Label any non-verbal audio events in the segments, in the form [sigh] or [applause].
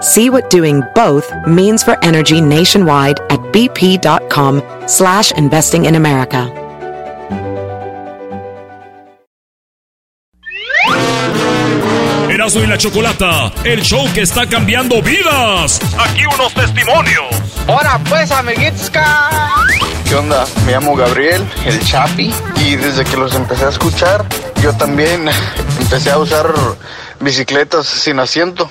See what doing both means for energy nationwide at bp.com slash investing in America. Erasmo y la Chocolata, el show que está cambiando vidas. Aquí unos testimonios. Ahora pues, amiguitos. ¿Qué onda? Me llamo Gabriel, el Chapi, y desde que los empecé a escuchar, yo también [laughs] empecé a usar bicicletas sin asiento.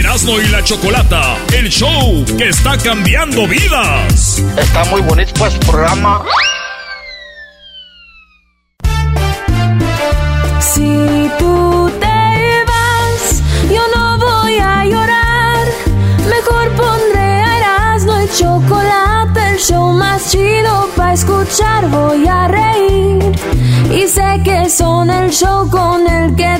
Erasmo y la Chocolata, el show que está cambiando vidas. Está muy bonito pues programa. Si tú te vas, yo no voy a llorar. Mejor pondré a Erasmo y chocolate, el show más chido para escuchar. Voy a reír y sé que son el show con el que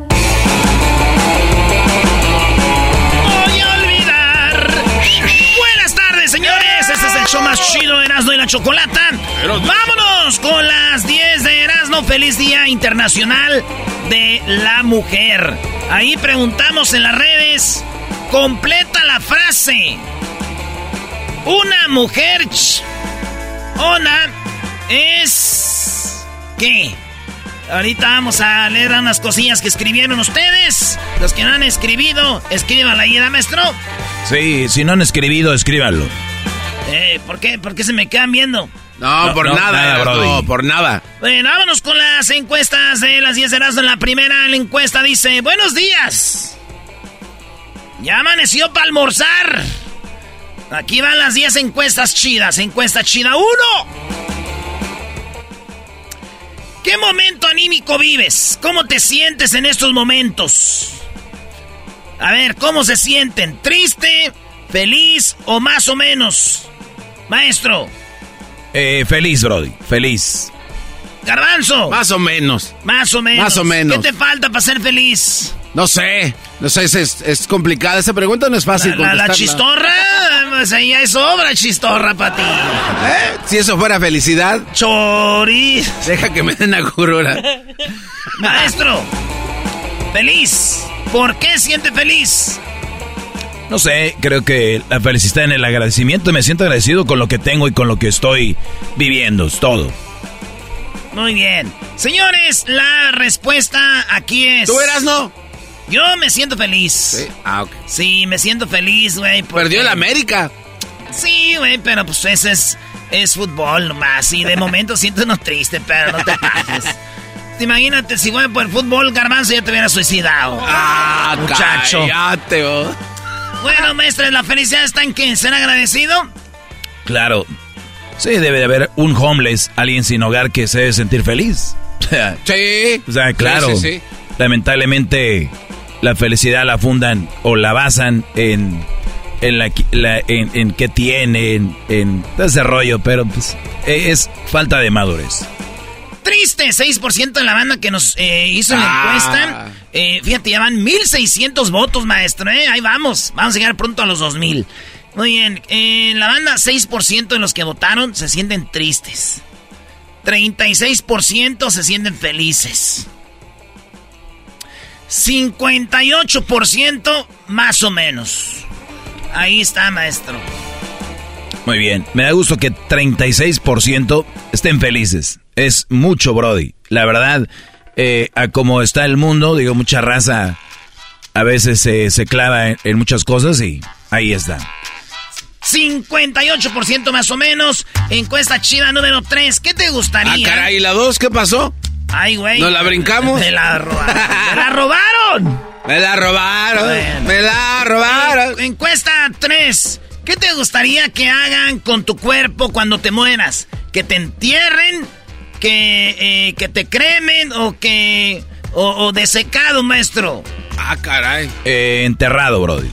Más chido de Erasmo y la Chocolata. Vámonos con las 10 de Erasmo. Feliz Día Internacional de la Mujer. Ahí preguntamos en las redes. Completa la frase. Una mujer ona es... ¿Qué? Ahorita vamos a leer unas cosillas que escribieron ustedes. Los que no han escribido, escríbanla ahí, ¿da, maestro? Sí, si no han escribido, escríbanlo. Eh, ¿por qué? ¿Por qué se me quedan viendo? No, No, por no, nada, Brody. por nada. Bueno, vámonos con las encuestas de las 10 de Erasmo. En la primera la encuesta dice, buenos días. Ya amaneció para almorzar. Aquí van las 10 encuestas chidas. Encuesta chida 1. ¿Qué momento anímico vives? ¿Cómo te sientes en estos momentos? A ver, ¿cómo se sienten? ¿Triste, feliz o más o menos? Maestro, Eh, feliz, Brody, feliz. Garbanzo. Más o menos. Más o menos. Más o menos. ¿Qué te falta para ser feliz? No sé, no sé, es, es, es complicada. Esa pregunta no es fácil La, la- la chistorra, pues ahí ya es obra chistorra para ti. ¿Eh? Si eso fuera felicidad, Chori. deja que me den la curura. Maestro, feliz. ¿Por qué siente feliz? No sé, creo que la felicidad en el agradecimiento. Me siento agradecido con lo que tengo y con lo que estoy viviendo. Es todo. Muy bien. Señores, la respuesta aquí es... ¿Tú eras no? Yo me siento feliz. Sí. Ah, ok. Sí, me siento feliz, güey. porque- Perdió el América. Sí, güey, pero pues ese es, es fútbol nomás. Y de momento siento uno triste, pero no te pases. Imagínate, si fuera por el fútbol, Garbanzo ya te hubiera suicidado. Ah, muchacho. Cállate, oh. Bueno, maestra, ¿la felicidad está en qué? ¿Ser agradecido? Claro. Sí, debe de haber un homeless, alguien sin hogar que se debe sentir feliz. [laughs] Sí. O sea, claro. Sí, sí, sí. Lamentablemente, la felicidad la fundan o la basan en en la, la- en, en qué tienen, en ese rollo, pero pues eh, es falta de madurez. Triste, 6% de la banda que nos eh, hizo la Ah. encuesta. Eh, fíjate, ya van 1600 votos, maestro, ¿eh? Ahí vamos. Vamos a llegar pronto a los 2000. Muy bien, eh, la banda, 6% de los que votaron se sienten tristes. 36% se sienten felices. 58% más o menos. Ahí está, maestro. Muy bien. Me da gusto que 36% estén felices. Es mucho, Brody. La verdad, eh, a como está el mundo, digo, mucha raza a veces se clava en, muchas cosas y ahí está. 58% más o menos. Encuesta chida número 3. ¿Qué te gustaría? Ah, caray, ¿y la 2 qué pasó? Ay, güey. ¿Nos la brincamos? Me la robaron. ¡Me la robaron! Me la robaron. Me la robaron. Encuesta 3. ¿Qué te gustaría que hagan con tu cuerpo cuando te mueras? ¿Que te entierren? ¿Que, eh, que te cremen? ¿O que... O, o desecado, maestro? Ah, caray. Eh, enterrado, Brody.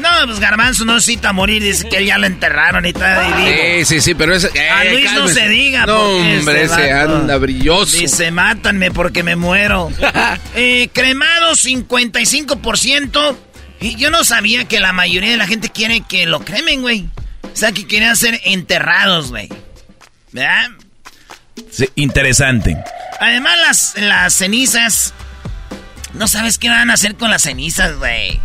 No, pues Garbanzo no necesita morir, dice que ya lo enterraron y está Sí, sí, sí, pero eso... a eh, Luis no se diga. No, hombre, ese anda brilloso. Dice, mátanme porque me muero. [laughs] eh, cremado 55%. Y yo no sabía que la mayoría de la gente quiere que lo cremen, güey. O sea, que quieren ser enterrados, güey. ¿Verdad? Sí, interesante. Además, las, las cenizas... No sabes qué van a hacer con las cenizas, güey.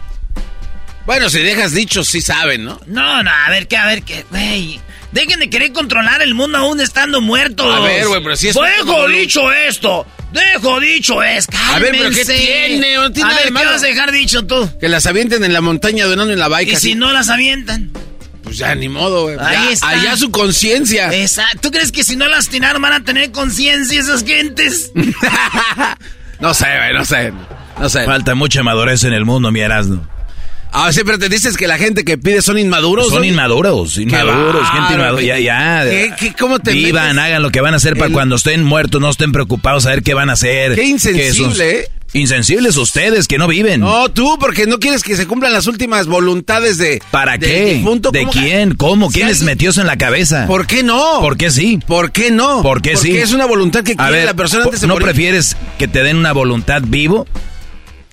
Bueno, si dejas dicho, sí saben, ¿no? No, no, a ver qué, a ver qué, güey. Dejen de querer controlar el mundo aún estando muertos. A ver, güey, pero si es... Dejo dicho esto. Dejo dicho es, A ver, pero ¿qué tiene? a ver, ¿qué vas a dejar dicho tú? Que las avienten en la montaña de en la baica. ¿Y si no las avientan? Pues ya, ni modo, güey. Ahí está. Allá su conciencia. Exacto. ¿Tú crees que si no las tiraron van a tener conciencia esas gentes? [laughs] no sé, güey, no sé. No sé. Falta mucha madurez en el mundo, mi Erasmo. Ah, sí, pero te dices que la gente que pide son inmaduros. Son inmaduros, inmaduros, gente inmadura. Ya, ya. ¿Qué, cómo te Vivan, hagan lo que van a hacer para cuando estén muertos, no estén preocupados a ver qué van a hacer. Qué insensible, ¿eh? Insensibles ustedes que no viven. No, tú, porque no quieres que se cumplan las últimas voluntades de. ¿Para qué? ¿De quién? ¿Cómo? ¿Quién les metió eso en la cabeza? ¿Por qué no? ¿Por qué sí? ¿Por qué no? ¿Por qué sí? Porque es una voluntad que quiere la persona antes de ¿No prefieres que te den una voluntad vivo?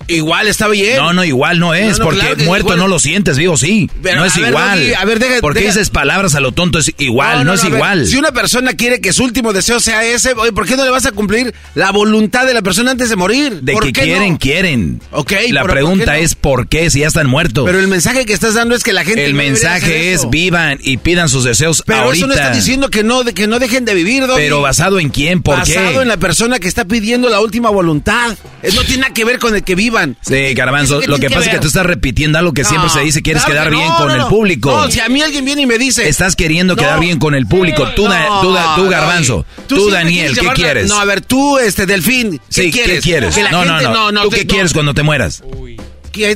Igual está bien. No, no, igual no es, porque muerto no lo sientes, vivo sí. no es igual. a ver, deja, porque dices palabras a lo tonto, es igual, no, es igual. si una persona quiere que su último deseo sea ese, ¿por qué no le vas a cumplir la voluntad de la persona antes de morir? De que quieren, quieren. Ok. La pregunta es ¿por qué si ya están muertos? Pero el mensaje que estás dando es que la gente. El mensaje es vivan y pidan sus deseos Pero eso no está diciendo que no, que no dejen de vivir, Pero basado en quién, ¿por qué? Basado en la persona que está pidiendo la última voluntad. No tiene nada que ver con el que Sí, caramba lo que, pasa es que tú estás repitiendo algo que siempre se dice, quieres quedar bien con el público. No, si a mí alguien viene y me dice... Estás queriendo quedar bien con el público. Tú, tú, Garbanzo. Tú, Daniel, ¿qué quieres? No, a ver, tú, este, Delfín, ¿qué sí, quieres? ¿qué quieres? No, no, no, ¿Tú qué quieres cuando te mueras?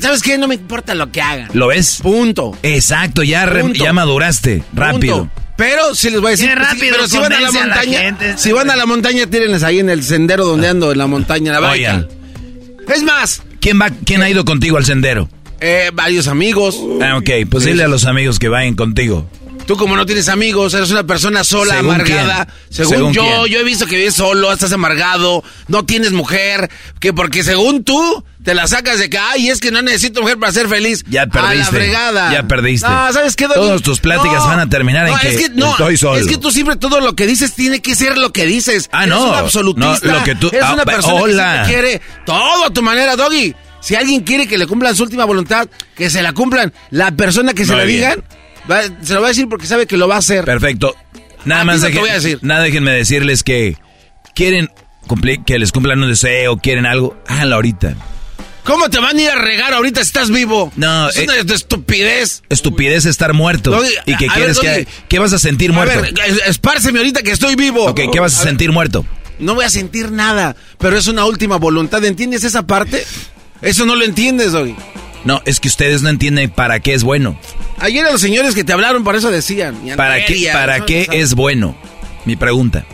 ¿Sabes qué? No me importa lo que hagan. ¿Lo ves? Punto. Exacto, ya, ya maduraste. Rápido. Pero si les voy a decir, rápido, pero si van a la montaña, si van a la montaña, tírenles ahí en el sendero donde ando, en la montaña, la Es más, ¿Quién, va, ¿Quién ha ido contigo al sendero? Eh, varios amigos. Ah, ok, pues dile a los amigos que vayan contigo. Tú como no tienes amigos, eres una persona sola, amargada. Según, yo, yo he visto que vives solo, estás amargado, no tienes mujer, que porque según tú te la sacas de que, ay, es que no necesito mujer para ser feliz. Ya perdiste. A la fregada. Ya perdiste. No, ¿sabes qué, Todas tus pláticas van a terminar en que, es que no, estoy solo. Es que tú siempre todo lo que dices tiene que ser lo que dices. Ah, no. Un absolutista. No, lo que tú, eres una ah, persona hola. que quiere todo a tu manera, Doggy. Si alguien quiere que le cumplan su última voluntad, que se la cumplan. La persona que se la digan, se lo va a decir porque sabe que lo va a hacer. Perfecto. Nada más voy a decir. Nada déjenme decirles que quieren cumplir, que les cumplan un deseo, quieren algo, háganlo ahorita. ¿Cómo te van a ir a regar ahorita si estás vivo? No, es una eh, estupidez. Estupidez estar muerto. ¿Y qué quieres que qué vas a sentir muerto? A ver, espárceme ahorita que estoy vivo. Ok, ¿qué vas a, sentir muerto? No voy a sentir nada, pero es una última voluntad, ¿entiendes esa parte? Eso no lo entiendes, hoy. No, es que ustedes no entienden para qué es bueno. Ayer a los señores que te hablaron por eso decían. ¿Para qué, para qué es bueno? Mi pregunta.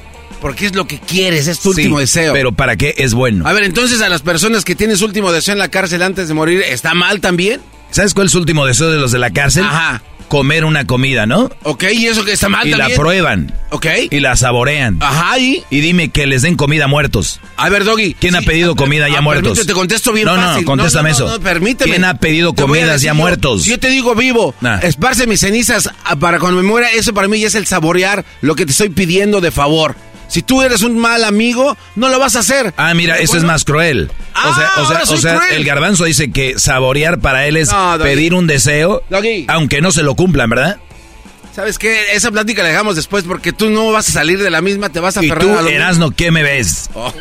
Porque es lo que quieres, es tu último deseo. Pero ¿para qué es bueno? A ver, entonces a las personas que tienen su último deseo en la cárcel antes de morir, ¿está mal también? ¿Sabes cuál es su último deseo de los de la cárcel? Ajá comer una comida, ¿no? Ok, y eso que está mal y la prueban. Ok. Y la saborean. Ajá, y... Y dime que les den comida a muertos. A ver, Doggy. ¿Quién ha pedido comida ya ah, muertos? te contesto bien no, fácil. No, contéstame eso. No, permíteme. ¿Quién ha pedido comidas ya muertos? Si yo te digo vivo, esparce mis cenizas ah, para cuando me muera, eso para mí ya es el saborear lo que te estoy pidiendo de favor. Si tú eres un mal amigo, no lo vas a hacer. Ah, mira, eso es más cruel. o sea, o sea, ah, o sea el garbanzo dice que saborear para él es pedir un deseo, aunque no se lo cumplan, ¿verdad? ¿Sabes qué? Esa plática la dejamos después porque tú no vas a salir de la misma, te vas a aferrar ¿Y tú, Erasno, qué me ves? Oh.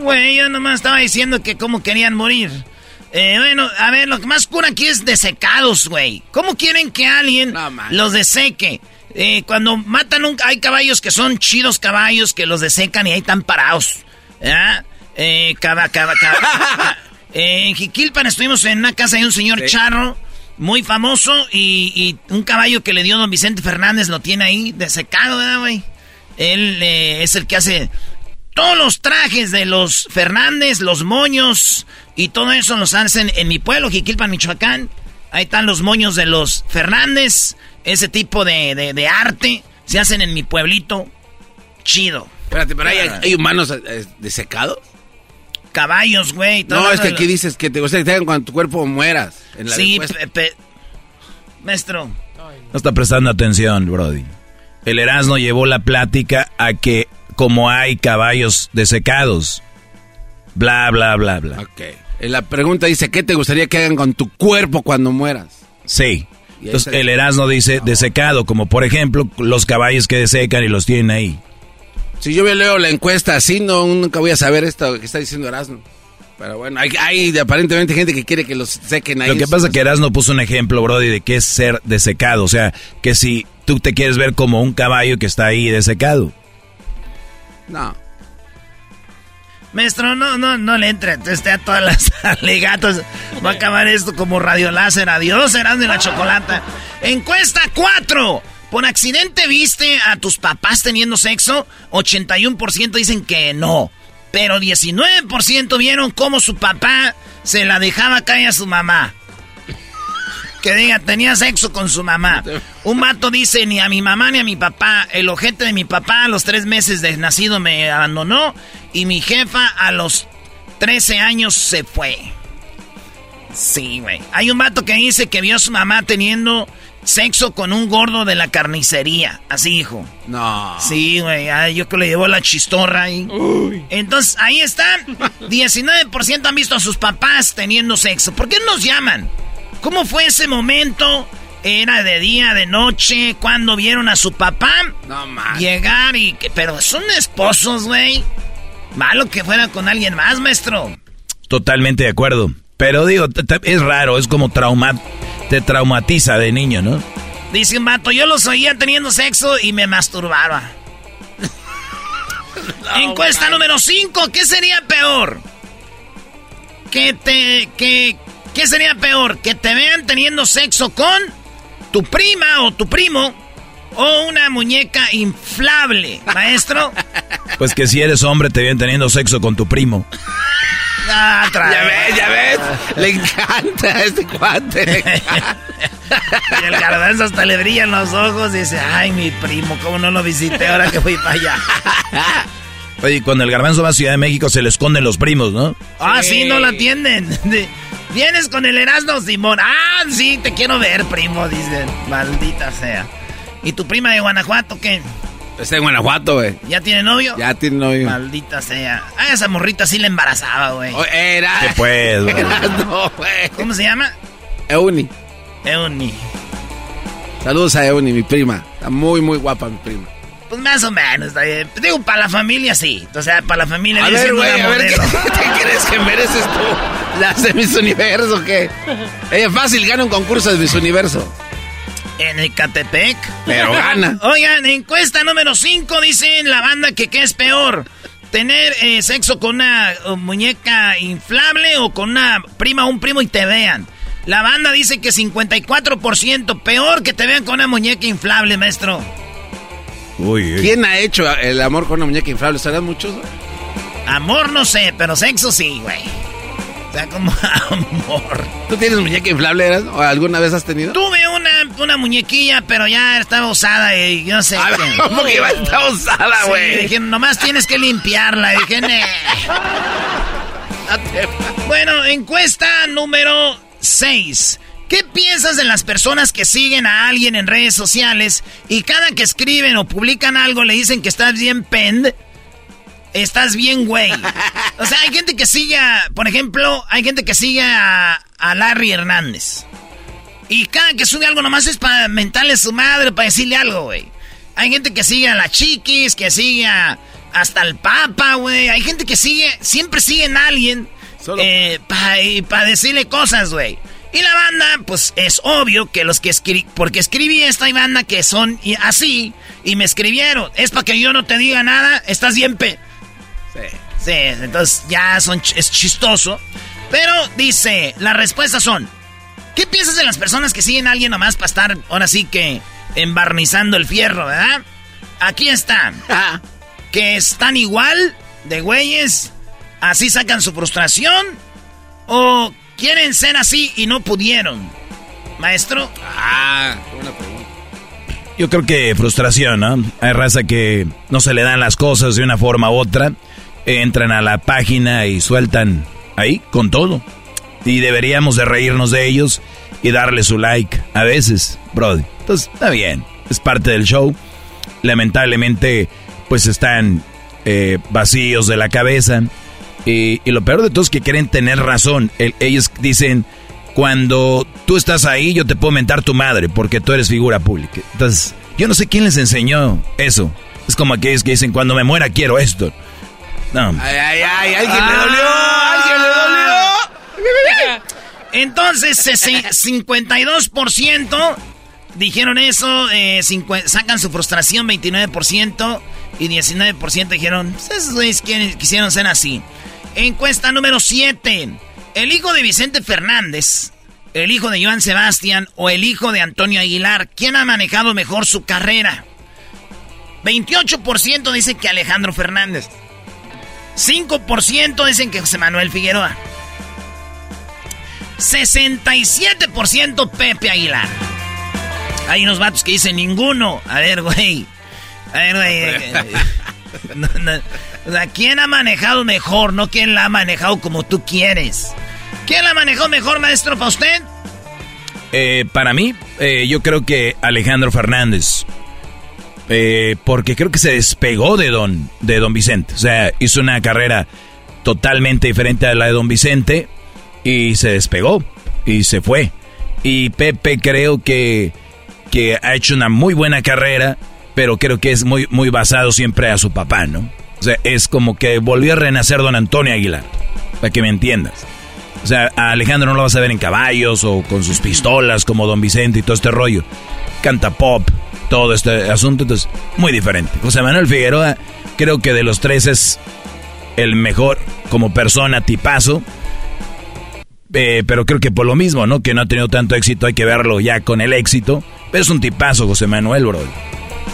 Güey, yo nomás estaba diciendo que cómo querían morir. Eh, bueno, a ver, lo que más cura aquí es desecados, güey. ¿Cómo quieren que alguien los deseque? Eh, cuando matan un... Hay caballos que son chidos caballos que los desecan y ahí están parados. Eh, caba, caba, caba. [laughs] en Jiquilpan estuvimos en una casa de un señor charro muy famoso y, un caballo que le dio don Vicente Fernández lo tiene ahí desecado, ¿verdad, güey? Él es el que hace todos los trajes de los Fernández, los moños y todo eso los hacen en mi pueblo, Jiquilpan, Michoacán. Ahí están los moños de los Fernández, ese tipo de, arte se hacen en mi pueblito. Chido. Espérate, pero hay, humanos eh, desecados. Caballos, güey. No, es que aquí dices que te gusta que te hagan cuando tu cuerpo mueras. sí, maestro. No está prestando atención, Brody. El Erasmo llevó la plática a que como hay caballos desecados. Bla, bla, bla, bla. Ok. La pregunta dice, ¿qué te gustaría que hagan con tu cuerpo cuando mueras? Sí. Entonces, el Erasmo dice desecado, como por ejemplo los caballos que desecan y los tienen ahí. Si yo leo la encuesta así, no, nunca voy a saber esto que está diciendo Erasmo. Pero bueno, hay, aparentemente gente que quiere que los sequen ahí. Lo que pasa es que Erasmo puso un ejemplo, Brody, de qué es ser desecado. O sea, que si tú te quieres ver como un caballo que está ahí desecado. No. Maestro, no, no, no le entre esté a todas las [laughs] alegatos. Va a acabar esto como radio láser. Adiós, serán de la chocolata. Encuesta 4. ¿Por accidente viste a tus papás teniendo sexo? 81% dicen que no. Pero 19% vieron cómo su papá se la dejaba caer a su mamá que diga, tenía sexo con su mamá. Un vato dice, ni a mi mamá ni a mi papá. El ojete de mi papá a los tres meses de nacido me abandonó. Y mi jefa a los 13 años se fue. Sí, güey. Hay un vato que dice que vio a su mamá teniendo sexo con un gordo de la carnicería. Así dijo. No. Sí, güey. Yo que le llevó la chistorra ahí. Entonces, ahí están. [laughs] 19% han visto a sus papás teniendo sexo. ¿Por qué nos llaman? ¿Cómo fue ese momento? ¿Era de día, de noche? ¿Cuándo vieron a su papá? No. Llegar y... Pero son esposos, güey. Malo que fuera con alguien más, maestro. Totalmente de acuerdo. Pero digo, es raro, es como trauma... Te traumatiza de niño, ¿no? Dice un vato, yo los oía teniendo sexo y me masturbaba. [laughs] Encuesta número 5, ¿qué sería peor? Que te... que ¿Qué sería peor? ¿Que te vean teniendo sexo con tu prima o tu primo o una muñeca inflable, maestro? [laughs] Pues que si eres hombre te vean teniendo sexo con tu primo. Ah, ya ves, ya ves. Le encanta este cuate. [laughs] y el garbanzo hasta le brillan los ojos y dice, ay, mi primo, ¿cómo no lo visité ahora que fui para allá? Oye, cuando el garbanzo va a Ciudad de México se le esconden los primos, ¿no? Ah, sí, no lo atienden. [laughs] Vienes con el Erasmo Simón. Ah, sí, te quiero ver, primo, dicen. Maldita sea. ¿Y tu prima de Guanajuato qué? Está en Guanajuato, güey. ¿Ya tiene novio? Ya tiene novio. Maldita sea. Ah, esa morrita sí le embarazaba, güey. Oh, era. ¿Qué pues, güey? no, güey. ¿Cómo se llama? Euni. Euni. Saludos a Euni, mi prima. Está muy, muy guapa mi prima. Pues más o menos, está bien. Digo, para la familia sí. O sea, para la familia... A ver, güey, a ver, ¿qué, ¿qué, crees que mereces tú? ¿Las de Miss Universo qué? Ella fácil gana un concurso de Miss Universo. En Ecatepec. Pero gana. [laughs] Oigan, encuesta número 5 dicen la banda que qué es peor. Tener eh, sexo con una uh, muñeca inflable o con una prima o un primo y te vean. La banda dice que 54% peor que te vean con una muñeca inflable, maestro. ¿Quién ha hecho el amor con una muñeca inflable? ¿Serán muchos? Amor no sé, pero sexo sí, güey. Sea, como [laughs] amor. ¿Tú tienes muñeca inflable, eras? ¿O alguna vez has tenido? Tuve una, una muñequilla, pero ya estaba usada y yo no sé. ¿Cómo que iba a estar usada, güey? dije, nomás tienes que limpiarla. dije, [laughs] Bueno, encuesta número 6. ¿Qué piensas de las personas que siguen a alguien en redes sociales y cada que escriben o publican algo le dicen que estás bien pend? Estás bien, güey. O sea, hay gente que sigue, por ejemplo, hay gente que sigue a, Larry Hernández. Y cada que sube algo nomás es para mentarle a su madre, para decirle algo, güey. Hay gente que sigue a la chiquis, que sigue hasta el papa, güey. Hay gente que sigue, siempre siguen a alguien eh, para decirle cosas, güey. Y la banda, pues es obvio que los que escribí, porque escribí esta banda que son así y me escribieron. Es para que yo no te diga nada, estás bien pe. Sí. Sí, entonces ya son, es chistoso. Pero dice, las respuestas son, ¿qué piensas de las personas que siguen a alguien nomás para estar ahora sí que embarnizando el fierro, verdad? Aquí está. [laughs] que están igual de güeyes, así sacan su frustración o quieren ser así y no pudieron. Maestro. Ah, buena pregunta. Yo creo que frustración, ¿no? Hay raza que no se le dan las cosas de una forma u otra. Entran a la página y sueltan ahí con todo. Y deberíamos de reírnos de ellos y darle su like a veces, Brody. Entonces, está bien. Es parte del show. Lamentablemente, pues están eh, vacíos de la cabeza. Y, lo peor de todo es que quieren tener razón. ellos dicen, cuando tú estás ahí, yo te puedo mentar tu madre, porque tú eres figura pública. Entonces, yo no sé quién les enseñó eso. Es como aquellos que dicen, cuando me muera quiero esto. No. Ay, ay, ay, alguien le dolió, alguien le dolió. [laughs] Entonces, 52% dijeron eso, eh, sacan su frustración 29% y 19% dijeron, pues quisieron ser así. Encuesta número 7. El hijo de Vicente Fernández, el hijo de Joan Sebastián o el hijo de Antonio Aguilar, ¿quién ha manejado mejor su carrera? 28% dicen que Alejandro Fernández. 5% dicen que José Manuel Figueroa. 67% Pepe Aguilar. Hay unos vatos que dicen ninguno. A ver, güey. A ver, güey. [laughs] O sea, ¿quién ha manejado mejor? No quién la ha manejado como tú quieres. ¿Quién la manejó mejor, maestro, para usted? Eh, para mí, eh, yo creo que Alejandro Fernández. Eh, porque creo que se despegó de don, de don Vicente. O sea, hizo una carrera totalmente diferente a la de don Vicente y se despegó y se fue. Y Pepe creo que, que ha hecho una muy buena carrera, pero creo que es muy, muy basado siempre a su papá, ¿no? O sea, es como que volvió a renacer don Antonio Aguilar, para que me entiendas. O sea, a Alejandro no lo vas a ver en caballos o con sus pistolas como don Vicente y todo este rollo. Canta pop, todo este asunto, entonces, muy diferente. José Manuel Figueroa, creo que de los tres es el mejor como persona, tipazo. Eh, pero creo que por lo mismo, ¿no? Que no ha tenido tanto éxito, hay que verlo ya con el éxito. Pero es un tipazo, José Manuel, bro.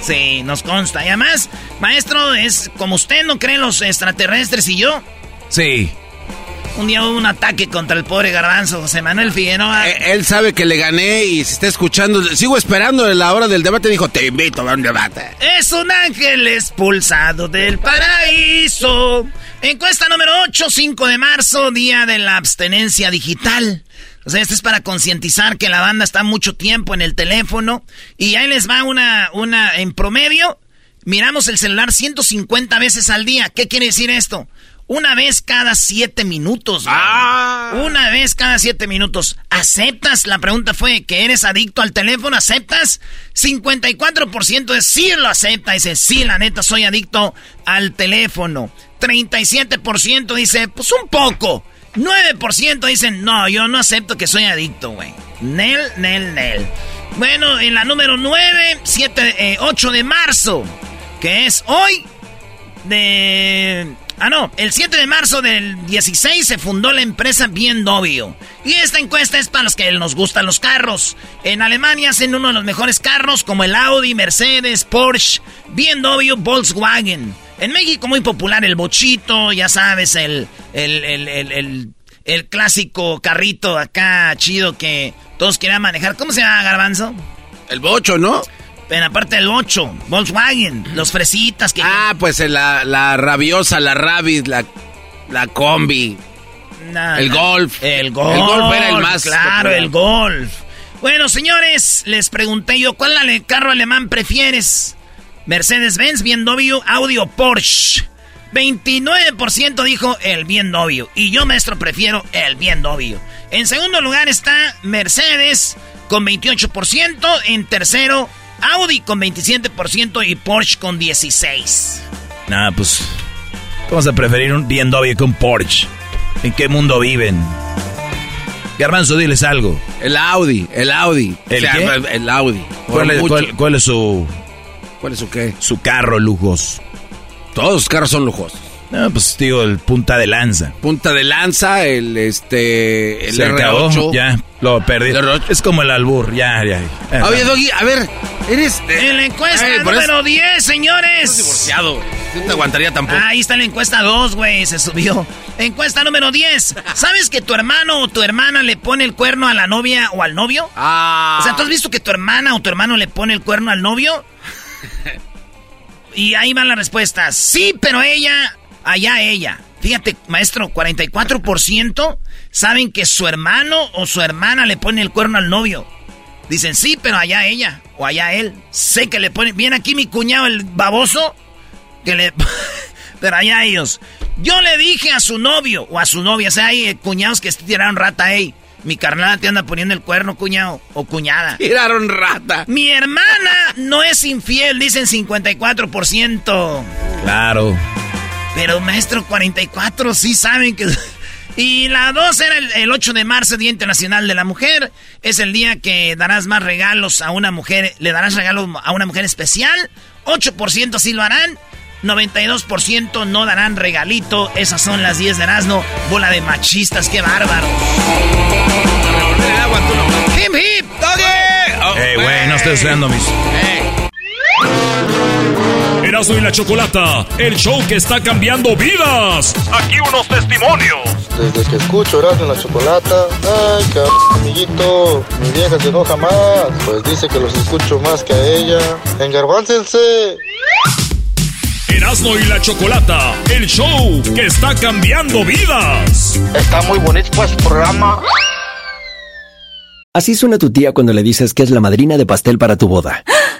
Sí, nos consta. Y además, maestro, es como usted no cree en los extraterrestres y yo. Sí. Un día hubo un ataque contra el pobre garbanzo, José Manuel Figueroa. Eh, él sabe que le gané y se está escuchando. Sigo esperando en la hora del debate. Dijo, te invito a un debate. Es un ángel expulsado del paraíso. Encuesta número 8, 5 de marzo, día de la abstenencia digital. O sea, esto es para concientizar que la banda está mucho tiempo en el teléfono. Y ahí les va una, una, en promedio, miramos el celular 150 veces al día. ¿Qué quiere decir esto? Una vez cada siete minutos. Ah. Una vez cada siete minutos. ¿Aceptas? La pregunta fue que eres adicto al teléfono. ¿Aceptas? 54% de sí lo acepta. Dice, sí, la neta, soy adicto al teléfono. 37% dice, pues un poco. 9% dicen, no, yo no acepto que soy adicto, güey. Nel, nel, nel. Bueno, en la número 9, 7, 8 de marzo, que es hoy, de... Ah, no, el 7 de marzo del 16 se fundó la empresa BMW. Y esta encuesta es para los que nos gustan los carros. En Alemania hacen uno de los mejores carros como el Audi, Mercedes, Porsche, BMW, Volkswagen. En México muy popular el bochito, ya sabes, el, el, clásico carrito acá chido que todos querían manejar. ¿Cómo se llama, Garbanzo? El bocho, ¿no? En aparte del bocho, Volkswagen, los fresitas que... Ah, pues la, la rabiosa, la Rabbit, la, la combi. el golf. El golf. El golf era el más... Claro, el golf. Bueno, señores, les pregunté yo, ¿cuál carro alemán prefieres? Mercedes-Benz, BMW, Audi o Porsche. 29% dijo el BMW. Y yo, maestro, prefiero el BMW. En segundo lugar está Mercedes con 28%. En tercero, Audi con 27% y Porsche con 16%. Nada, pues. Vamos a preferir un BMW que un Porsche. ¿En qué mundo viven? Garbanzo, diles algo. El Audi, el Audi. ¿El El Audi. ¿Cuál es, cuál es, su... ¿Cuál es su qué? Su carro lujos. Todos los carros son lujosos. No, pues digo, el punta de lanza. Punta de lanza, el este. El Se R8. ya, lo perdí. Es como el albur, ya, ya. Oye, Doggy, a ver, eres. en la encuesta número 10, señores. Estás divorciado. No te aguantaría tampoco. ahí está la encuesta 2, güey, se subió. Encuesta número 10. ¿Sabes que tu hermano o tu hermana le pone el cuerno a la novia o al novio? Ah. O sea, ¿tú has visto que tu hermana o tu hermano le pone el cuerno al novio? [laughs] y ahí van las respuestas. Sí, pero ella allá ella. Fíjate, maestro, 44% saben que su hermano o su hermana le pone el cuerno al novio. Dicen, sí, pero allá ella o allá él. Sé que le pone... Viene aquí mi cuñado, el baboso, que le... [laughs] pero allá ellos. Yo le dije a su novio o a su novia, o sea, hay cuñados que tiraron rata, ey. Mi carnal te anda poniendo el cuerno, cuñado o cuñada. Tiraron rata. Mi hermana no es infiel, dicen 54%. Claro. Pero maestro, 44 sí saben que... [laughs] Y la 2 era el, 8 de marzo, Día Internacional de la Mujer. Es el día que darás más regalos a una mujer, le darás regalos a una mujer especial. 8% sí lo harán. 92% no darán regalito. Esas son las 10 de Erasmo. Bola de machistas, qué bárbaro. ¡Hip, hip! ¡Doggy! ¡Ey, güey! No estoy estudiando mis... Erasmo y la Chocolata, el show que está cambiando vidas. Aquí unos testimonios. Desde que escucho Erasmo y la Chocolata, ay, cabrón, amiguito, mi vieja se enoja más, pues dice que los escucho más que a ella. Engarbáncense. Erasmo y la Chocolata, el show que está cambiando vidas. Está muy bonito pues programa. Así suena tu tía cuando le dices que es la madrina de pastel para tu boda. [laughs]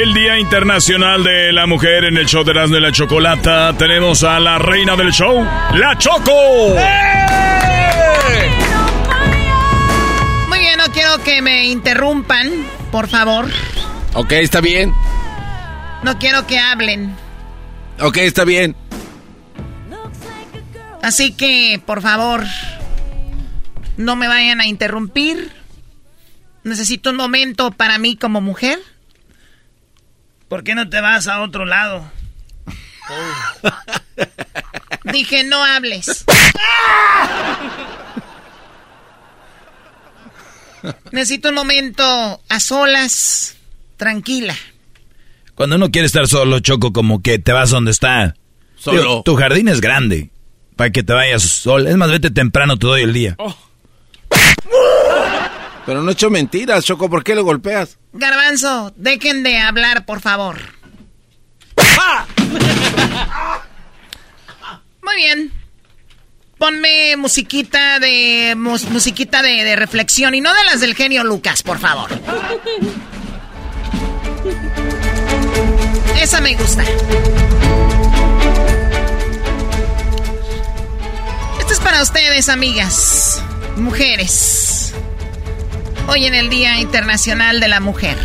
El Día Internacional de la Mujer en el show de Erasmo y la Chocolata. Tenemos a la reina del show, La Choco. Muy bien, no quiero que me interrumpan, por favor. Ok, está bien. No quiero que hablen. Ok, está bien. Así que, por favor, no me vayan a interrumpir. Necesito un momento para mí como mujer. ¿Por qué no te vas a otro lado? [laughs] Dije, no hables. Necesito un momento a solas, tranquila. Cuando uno quiere estar solo, Choco, como que te vas donde está. Solo. tu jardín es grande. Para que te vayas solo. Es más, vete temprano todo el día. Oh. Pero no he hecho mentiras, Choco. ¿Por qué lo golpeas? Garbanzo, dejen de hablar, por favor. [laughs] Muy bien. Ponme musiquita de musiquita de, de reflexión y no de las del genio Lucas, por favor. Esa me gusta. Esto es para ustedes, amigas, mujeres. Hoy en el Día Internacional de la Mujer.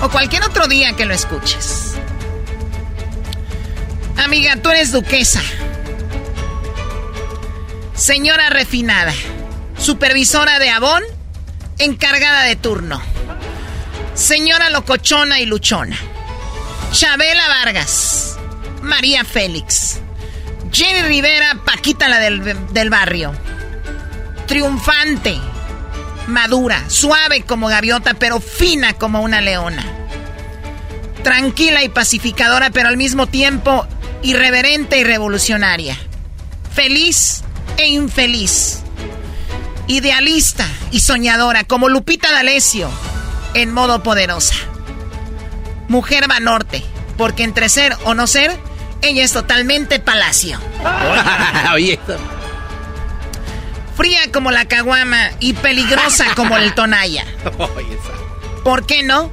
O cualquier otro día que lo escuches. Amiga, tú eres duquesa. Señora refinada. Supervisora de Avon. Encargada de turno. Señora locochona y luchona. Chabela Vargas. María Félix. Jenny Rivera, Paquita la del, del barrio. Triunfante. Madura. Suave como gaviota, pero fina como una leona. Tranquila y pacificadora, pero al mismo tiempo irreverente y revolucionaria. Feliz e infeliz. Idealista y soñadora, como Lupita D'Alessio en modo poderosa. Mujer va norte, porque entre ser o no ser, ella es totalmente palacio. [laughs] Fría como la caguama y peligrosa como el tonaya. [laughs] ¿Por qué no?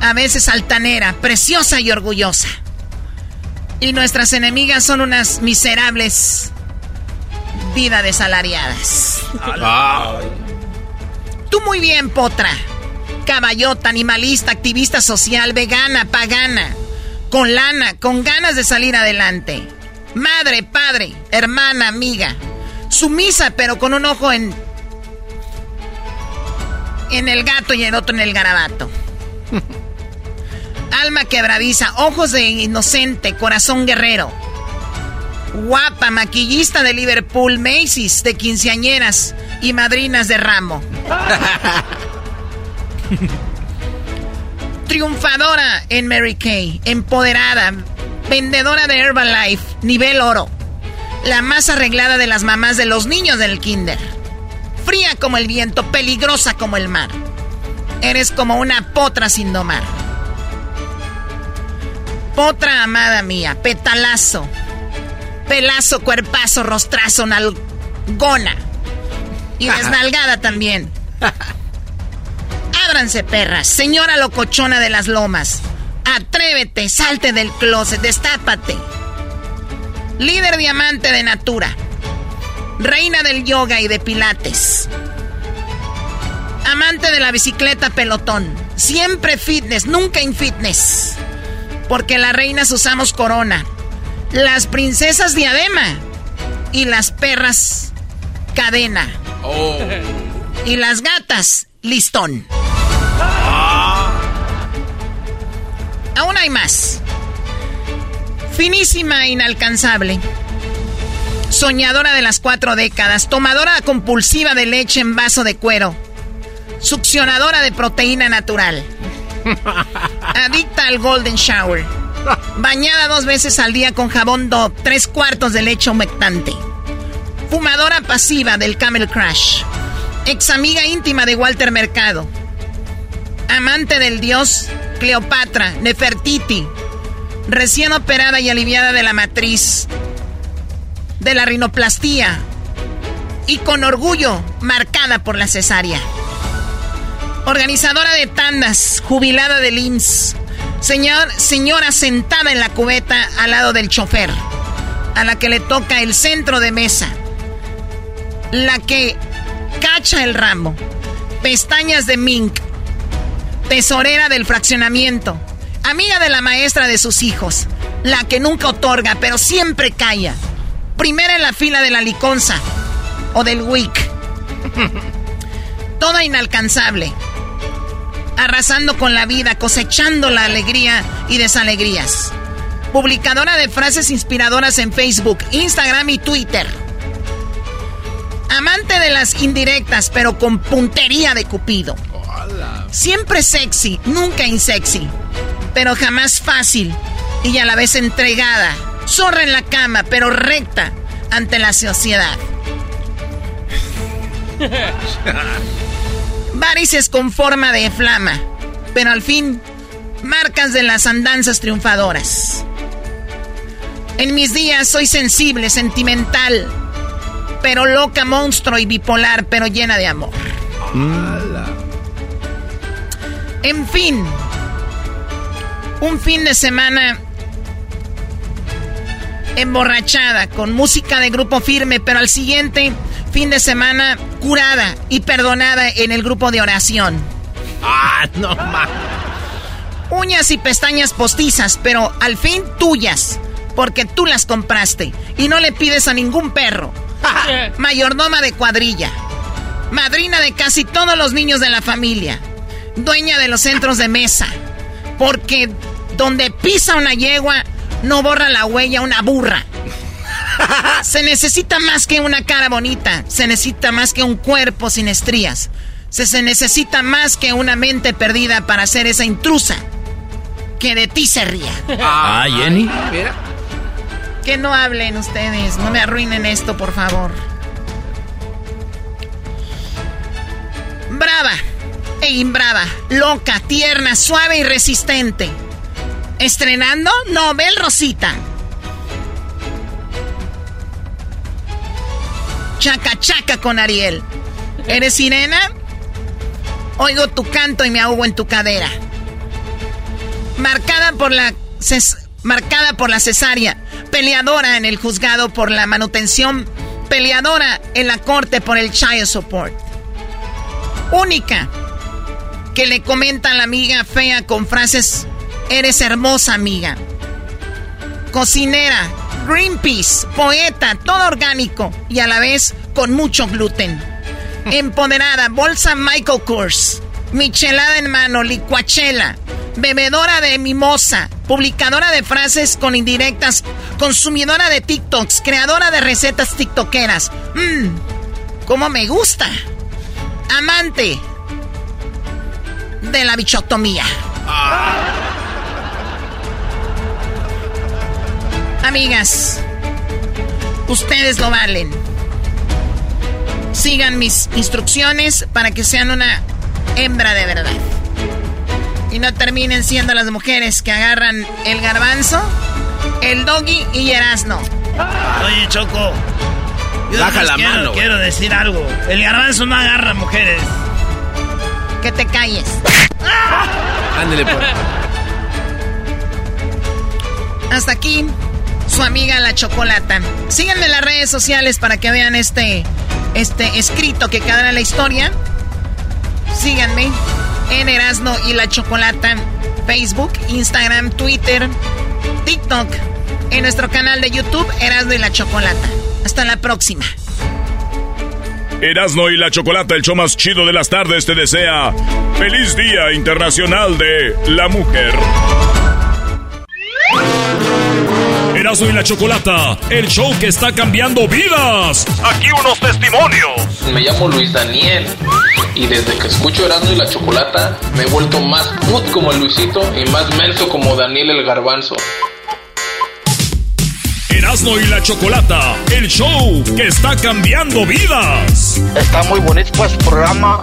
A veces altanera, preciosa y orgullosa. Y nuestras enemigas son unas miserables vida desalariadas. Tú muy bien, potra caballota, animalista, activista social, vegana, pagana, con lana, con ganas de salir adelante. Madre, padre, hermana, amiga. Sumisa, pero con un ojo en. en el gato y el otro en el garabato. [laughs] Alma quebradiza, ojos de inocente, corazón guerrero. Guapa, maquillista de Liverpool, Macy's, de quinceañeras y madrinas de ramo. [laughs] Triunfadora en Mary Kay, empoderada, vendedora de Herbalife, nivel oro. La más arreglada de las mamás de los niños del kinder. Fría como el viento, peligrosa como el mar. Eres como una potra sin domar. Potra amada mía, petalazo. Pelazo, cuerpazo, rostrazo, nalgona. Y desnalgada también. Ábranse, perras. Señora locochona de las lomas. Atrévete, salte del closet, destápate. Líder diamante de Natura. Reina del yoga y de pilates. Amante de la bicicleta pelotón. Siempre fitness, nunca infitness. Porque las reinas usamos corona. Las princesas diadema. Y las perras cadena. Oh. Y las gatas listón. Aún hay más. Finísima e inalcanzable. Soñadora de las cuatro décadas. Tomadora compulsiva de leche en vaso de cuero. Succionadora de proteína natural. [laughs] Adicta al Golden Shower. Bañada dos veces al día con jabón Dove, tres cuartos de leche humectante. Fumadora pasiva del Camel Crash. Ex amiga íntima de Walter Mercado. Amante del dios Cleopatra, Nefertiti. Recién operada y aliviada de la matriz. De la rinoplastía. Y con orgullo marcada por la cesárea. Organizadora de tandas, jubilada del IMSS. Señor, señora sentada en la cubeta al lado del chofer. A la que le toca el centro de mesa. La que cacha el ramo, pestañas de mink, tesorera del fraccionamiento, amiga de la maestra de sus hijos, la que nunca otorga, pero siempre calla, primera en la fila de la liconza o del WIC, toda inalcanzable, arrasando con la vida, cosechando la alegría y desalegrías, publicadora de frases inspiradoras en Facebook, Instagram y Twitter. Amante de las indirectas, pero con puntería de Cupido. Siempre sexy, nunca insexy. Pero jamás fácil y a la vez entregada. Zorra en la cama, pero recta ante la sociedad. [laughs] Varices con forma de flama, pero al fin Marcas de las andanzas triunfadoras. En mis días soy sensible, sentimental, pero loca, monstruo y bipolar, pero llena de amor. En fin, un fin de semana emborrachada con música de grupo firme, pero al siguiente fin de semana curada y perdonada en el grupo de oración. Ah, no más. Uñas y pestañas postizas, pero al fin tuyas, porque tú las compraste y no le pides a ningún perro. [laughs] Mayordoma de cuadrilla, madrina de casi todos los niños de la familia, dueña de los centros de mesa, porque donde pisa una yegua no borra la huella una burra. Se necesita más que una cara bonita, se necesita más que un cuerpo sin estrías, se, se necesita más que una mente perdida para ser esa intrusa que de ti se ría. Ah, Jenny. Que no hablen ustedes, no me arruinen esto, por favor. Brava e imbrava, loca, tierna, suave y resistente. Estrenando Nobel Rosita. Chaca chaca con Ariel. ¿Eres sirena? Oigo tu canto y me ahogo en tu cadera. Marcada por la marcada por la cesárea, peleadora en el juzgado por la manutención, peleadora en la corte por el child support. Única que le comenta a la amiga fea con frases Eres hermosa, amiga. Cocinera, Greenpeace, poeta, todo orgánico y a la vez con mucho gluten. [laughs] Empoderada, bolsa Michael Kors, michelada en mano, licuachela, bebedora de mimosa, publicadora de frases con indirectas, consumidora de TikToks, creadora de recetas tiktokeras. Mmm, cómo me gusta. Amante de la bichotomía. Amigas, ustedes lo valen. Sigan mis instrucciones para que sean una hembra de verdad. Y no terminen siendo las mujeres que agarran el garbanzo, el doggy y Erasno. Oye, Choco. Yo Baja la quiero, mano. Quiero decir algo. El garbanzo no agarra mujeres. Que te calles. Ándele por. Hasta aquí su amiga la chocolata. Síganme en las redes sociales para que vean este, este escrito que quedará en la historia. Síganme en Erasno y la Chocolata, Facebook, Instagram, Twitter, TikTok, en nuestro canal de YouTube, Erasno y la Chocolata. Hasta la próxima. Erasno y la Chocolata, el show más chido de las tardes, te desea feliz Día Internacional de la Mujer. Erasmo y la Chocolata, el show que está cambiando vidas. Aquí unos testimonios. Me llamo Luis Daniel y desde que escucho Erasmo y la Chocolata me he vuelto más put como el Luisito y más menso como Daniel el Garbanzo. Erasmo y la Chocolata, el show que está cambiando vidas. Está muy bonito pues programa.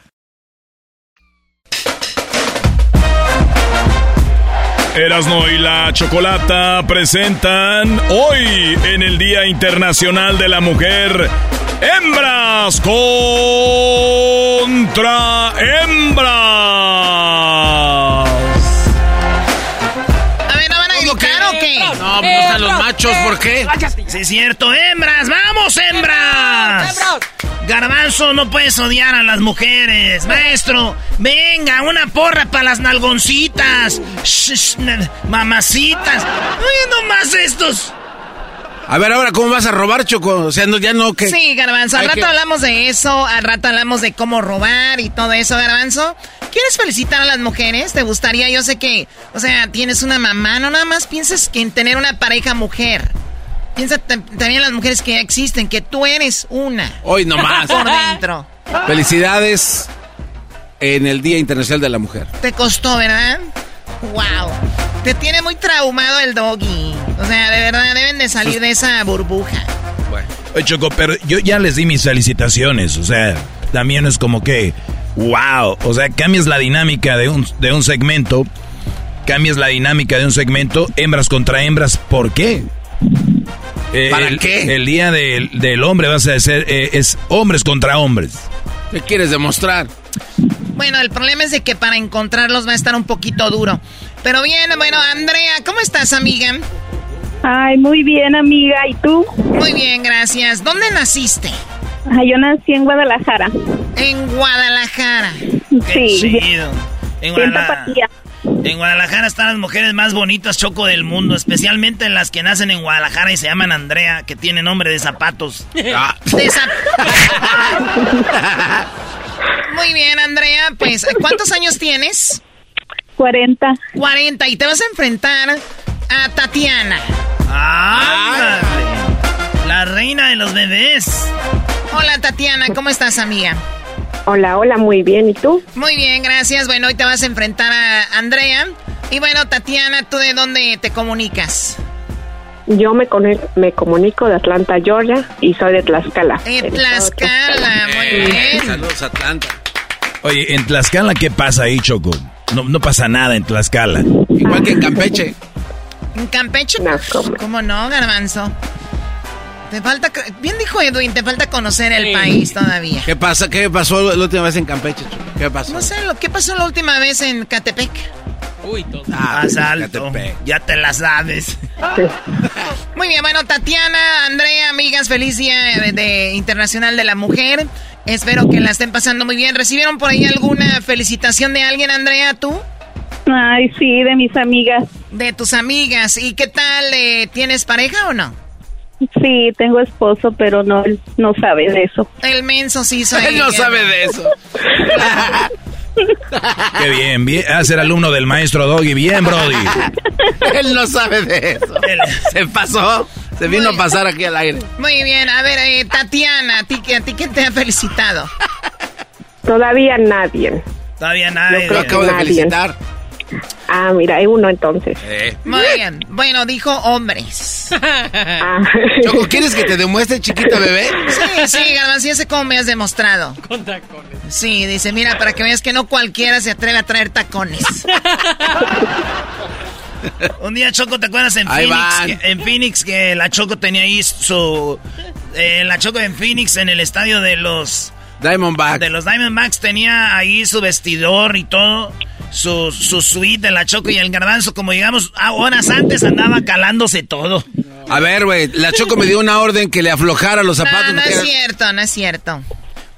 Erasno y la Chocolata presentan hoy en el Día Internacional de la Mujer hembras contra hembras. A ver, ¿no van a gritar o qué? No, pues no están los machos, ¿por qué? Sí, es cierto, hembras, vamos, hembras. Garbanzo, no puedes odiar a las mujeres. Maestro, venga, una porra para las nalgoncitas. mamacitas. Oye, nomás estos. A ver, ahora, ¿cómo vas a robar, Choco? O sea, no, ya no que... Sí, Garbanzo, al rato hablamos de eso, al rato hablamos de cómo robar y todo eso, Garbanzo. ¿Quieres felicitar a las mujeres? ¿Te gustaría? Yo sé que, o sea, tienes una mamá, no nada más pienses que en tener una pareja mujer. Piensa también las mujeres que existen, que tú eres una. Hoy nomás. Por dentro. Felicidades en el Día Internacional de la Mujer. Te costó, ¿verdad? Wow. Te tiene muy traumado el doggy. O sea, de verdad deben de salir de esa burbuja. Bueno. Oye, Choco, pero yo ya les di mis felicitaciones. O sea, también es como que, wow. O sea, cambias la dinámica de un, de un segmento. Cambias la dinámica de un segmento, hembras contra hembras. ¿Por qué? Eh, ¿Para qué? El día del, hombre va a ser eh, es hombres contra hombres. ¿Qué quieres demostrar? Bueno, el problema es de que para encontrarlos va a estar un poquito duro. Pero bien, bueno, Andrea, ¿cómo estás, amiga? Ay, muy bien, amiga. ¿Y tú? Muy bien, gracias. ¿Dónde naciste? yo nací en Guadalajara. En Guadalajara. sí. En Guadalajara. En Guadalajara están las mujeres más bonitas, Choco, del mundo. Especialmente las que nacen en Guadalajara y se llaman Andrea, que tiene nombre de zapatos. Ah. [laughs] Muy bien, Andrea. Pues, ¿cuántos años tienes? 40. 40. Y te vas a enfrentar a Tatiana. ¡Ah! La reina de los bebés. Hola, Tatiana. ¿Cómo estás, amiga? Hola, hola, muy bien. ¿Y tú? Muy bien, gracias. Bueno, hoy te vas a enfrentar a Andrea. Y bueno, Tatiana, ¿tú de dónde te comunicas? Yo me, me comunico de Atlanta, Georgia, y soy de Tlaxcala. De Tlaxcala, muy bien. Saludos, Atlanta. Oye, ¿en Tlaxcala qué pasa ahí, Choco? No, no pasa nada en Tlaxcala. Igual que en Campeche. ¿En Campeche? No, ¿cómo? no, Garbanzo? Te falta, bien dijo Edwin, te falta conocer el país todavía. ¿Qué pasa? ¿Qué pasó la última vez en Campeche? ¿Qué pasó? No sé, ¿qué pasó la última vez en Catepec? Uy, todo. Ah, alto. Ya te la sabes. [laughs] Muy bien, bueno, Tatiana, Andrea, amigas, feliz día de, Internacional de la Mujer. Espero que la estén pasando muy bien. ¿Recibieron por ahí alguna felicitación de alguien, Andrea, tú? Ay, sí, de mis amigas. De tus amigas. ¿Y qué tal? Eh, ¿Tienes pareja o no? Sí, tengo esposo, pero no, no sabe de eso. El menso sí [laughs] soy. Él no sabe de eso. [laughs] Qué bien, bien. A ser alumno del maestro Doggy. Bien, Brody. [laughs] Él no sabe de eso. Se pasó. Se vino a pasar aquí al aire. Muy bien. A ver, eh, Tatiana, ¿a ti, ¿a ti quién te ha felicitado? Todavía nadie. Todavía nadie. Yo creo que acabo de felicitar. Ah, mira, hay uno entonces. Eh. Muy bien. Bueno, dijo hombres. Ah. [laughs] Choco, ¿quieres que te demuestre, chiquita bebé? Sí, sí, Garbanzo, ya sé cómo me has demostrado. Con tacones. Sí, dice, mira, para que veas que no cualquiera se atreve a traer tacones. [laughs] Un día Choco, ¿te acuerdas en Phoenix? en Phoenix que la Choco tenía ahí su... Eh, la Choco en Phoenix en el estadio de los... Diamondbacks. De los Diamondbacks tenía ahí su vestidor y todo su, su suite de la Choco y el garbanzo, como digamos, horas antes andaba calándose todo. A ver, güey, la Choco me dio una orden que le aflojara los zapatos. No, no es cierto, no es cierto.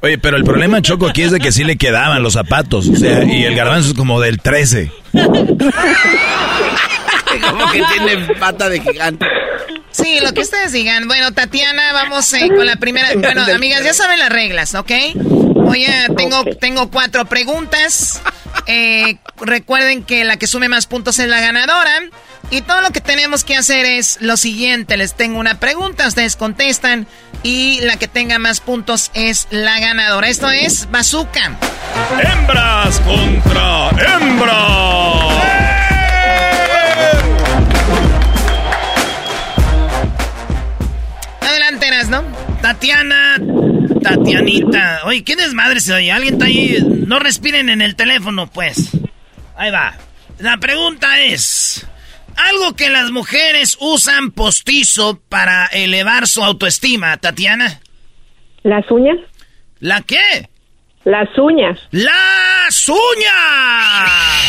Oye, pero el problema Choco aquí es de que sí le quedaban los zapatos, o sea, y el garbanzo es como del 13. [laughs] como que tiene pata de gigante. Sí, lo que ustedes digan. Bueno, Tatiana, vamos eh, con la primera. Bueno, [laughs] amigas, ya saben las reglas, ¿ok? Oye, tengo, tengo cuatro preguntas. Eh, recuerden que la que sume más puntos es la ganadora. Y todo lo que tenemos que hacer es lo siguiente. Les tengo una pregunta, ustedes contestan. Y la que tenga más puntos es la ganadora. Esto es Bazooka. Hembras contra hembras. Adelante, ¿no? Tatiana. Tatianita. Oye, ¿qué desmadre se oye? Alguien está ahí. No respiren en el teléfono, pues. Ahí va. La pregunta es. Algo que las mujeres usan postizo para elevar su autoestima, Tatiana. ¿Las uñas? ¿La qué? Las uñas. ¡Las uñas!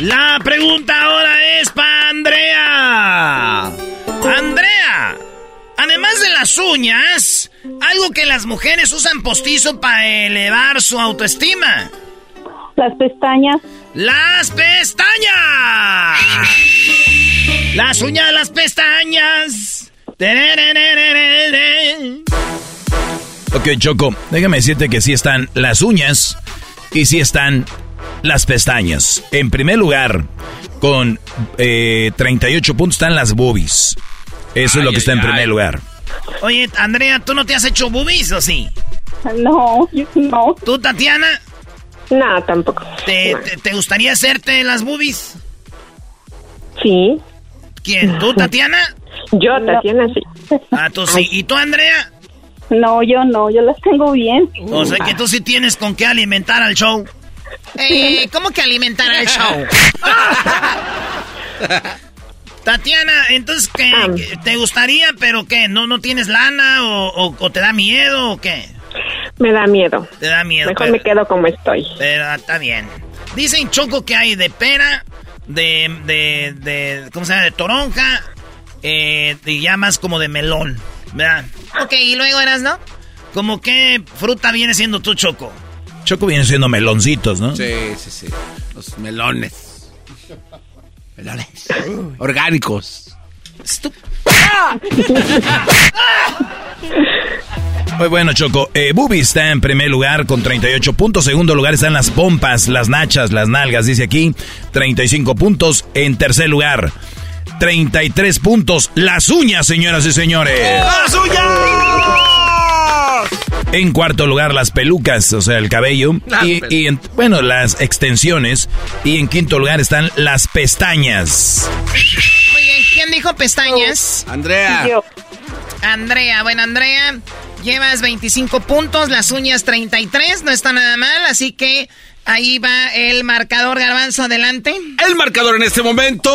La pregunta ahora es para Andrea. Andrea, además de las uñas, algo que las mujeres usan postizo para elevar su autoestima. Las pestañas. ¡Las pestañas! Las uñas, las pestañas. Ok, Choco, déjame decirte que sí están las uñas y sí están las pestañas. En primer lugar, con 38 eh, puntos están las boobies. Eso es lo que está en primer lugar. Oye, Andrea, ¿tú no te has hecho boobies o sí? No, no. ¿Tú, Tatiana? No, tampoco. ¿Te, te, gustaría hacerte las boobies? Sí. ¿Quién? ¿Tú, [laughs] Tatiana? Yo, Tatiana, sí. Ah, tú sí. ¿Y tú, Andrea? No, yo no, yo las tengo bien. O sea que tú sí tienes con qué alimentar al show. [laughs] Eh, ¿Cómo que alimentar al show? [laughs] Tatiana, entonces, ¿qué, ¿te gustaría, pero qué? ¿No, no tienes lana o, te da miedo o qué? Me da miedo. Te da miedo. Mejor me quedo como estoy. Pero está bien. Dicen Choco que hay de pera, de, de, de ¿cómo se llama? De toronja, eh, y ya más como de melón, ¿verdad? Ok, y luego eras, ¿no? ¿Cómo qué fruta viene siendo tu Choco? Choco viene siendo meloncitos, ¿no? Sí, sí, sí. Los melones. Orgánicos. Muy bueno, Choco. Eh, Bubi está en primer lugar con 38 puntos. Segundo lugar están las pompas, las nachas, las nalgas, dice aquí. 35 puntos. En tercer lugar, 33 puntos. Las uñas, señoras y señores. ¡Las uñas! En cuarto lugar, las pelucas, o sea, el cabello. y, bueno, las extensiones. Y en quinto lugar están las pestañas. Muy bien, ¿quién dijo pestañas? Andrea. Andrea, bueno, Andrea, llevas 25 puntos, las uñas 33, no está nada mal, así que ahí va el marcador garbanzo adelante. El marcador en este momento,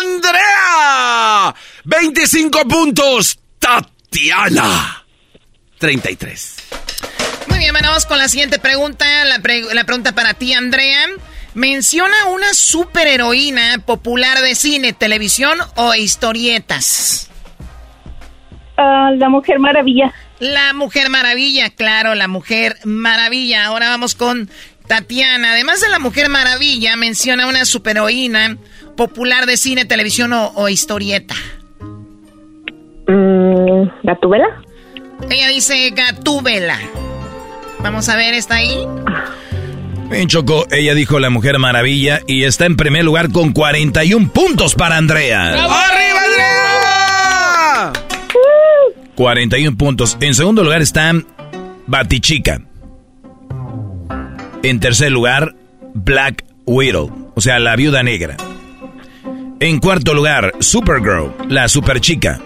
Andrea, 25 puntos, Tatiana. 33. Muy bien, vamos con la siguiente pregunta. La, pregunta para ti, Andrea. Menciona una superheroína popular de cine, televisión o historietas. Ah, la Mujer Maravilla. La Mujer Maravilla, claro, la Mujer Maravilla. Ahora vamos con Tatiana. Además de la Mujer Maravilla, menciona una superheroína popular de cine, televisión o, historieta. Mm, ¿Gatúbela? Ella dice Gatúbela. Vamos a ver, ¿está ahí? Bien, Choco, ella dijo la Mujer Maravilla y está en primer lugar con 41 puntos para Andrea. ¡Arriba, Andrea! 41 puntos. En segundo lugar está Batichica. En tercer lugar, Black Widow, o sea, la viuda negra. En cuarto lugar, Supergirl, la superchica.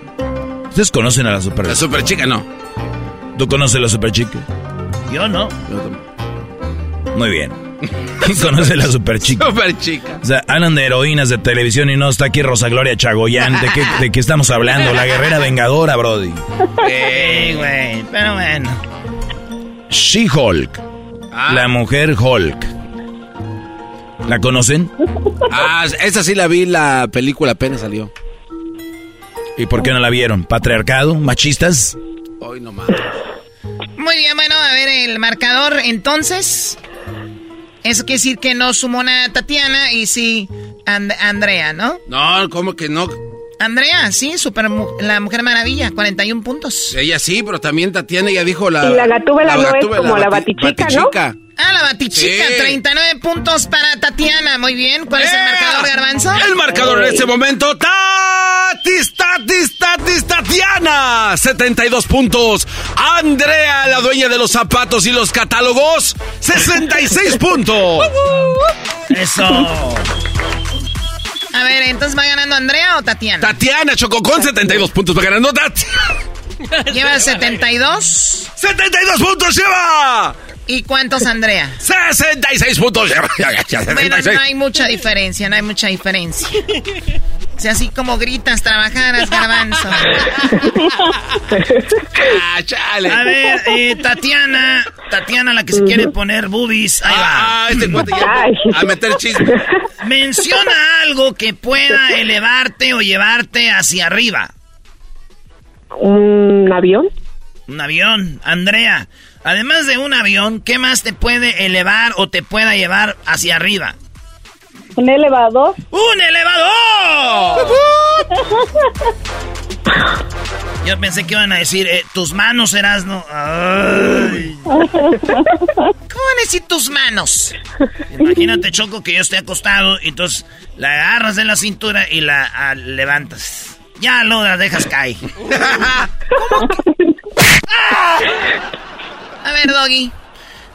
¿Ustedes conocen a la super La super chica no. ¿Tú conoces a la super chica? Yo no. Muy bien. ¿Quién conoce a la super chica? Super chica. O sea, hablan de heroínas de televisión y no está aquí Rosa Gloria Chagoyán. ¿De qué, de qué estamos hablando? La guerrera vengadora, Brody. Sí, güey. Pero bueno. She-Hulk. Ah. La mujer Hulk. ¿La conocen? Ah, esa sí la vi, la película apenas salió. ¿Y por qué no la vieron? ¿Patriarcado? ¿Machistas? Hoy no más. Muy bien, bueno, a ver el marcador entonces. Eso quiere decir que no sumó nada Tatiana y sí Andrea, ¿no? No, ¿cómo que no? Andrea, sí, super, la Mujer Maravilla, 41 puntos. Ella sí, pero también Tatiana ya dijo la... Y la gatúbela no es como la, batichica, ¿no? Ah, la batichica, 39 puntos para Tatiana. Muy bien. ¿Cuál es el marcador, Garbanzo? El marcador en este momento, Tatis, Tatis, Tatis, Tatiana, 72 puntos. Andrea, la dueña de los zapatos y los catálogos, 66 [laughs] puntos. Eso. A ver, entonces va ganando Andrea o Tatiana? Tatiana Chocó con 72 puntos va ganando Tatiana. [laughs] ¿Lleva 72? ¡72 puntos lleva! ¿Y cuántos, Andrea? 66 puntos lleva. [laughs] Bueno, no hay mucha diferencia, no hay mucha diferencia. Sea, así como gritas, trabajaras, garbanzo. [laughs] ah, chale. A ver, eh, Tatiana, Tatiana, la que se quiere poner boobies. Ahí va. Ah, este cuate ya a meter chisme. [laughs] Menciona algo que pueda elevarte o llevarte hacia arriba. ¿Un avión? Un avión. Andrea, además de un avión, ¿qué más te puede elevar o te pueda llevar hacia arriba? Un elevador. ¡Un elevador! [laughs] Yo pensé que iban a decir, eh, tus manos, Erasno. Ay. ¿Cómo van a decir tus manos? Imagínate, Choco, que yo esté acostado y entonces la agarras de la cintura y la ah, levantas. Ya lo la dejas caer. [laughs] [laughs] A ver, Doggy.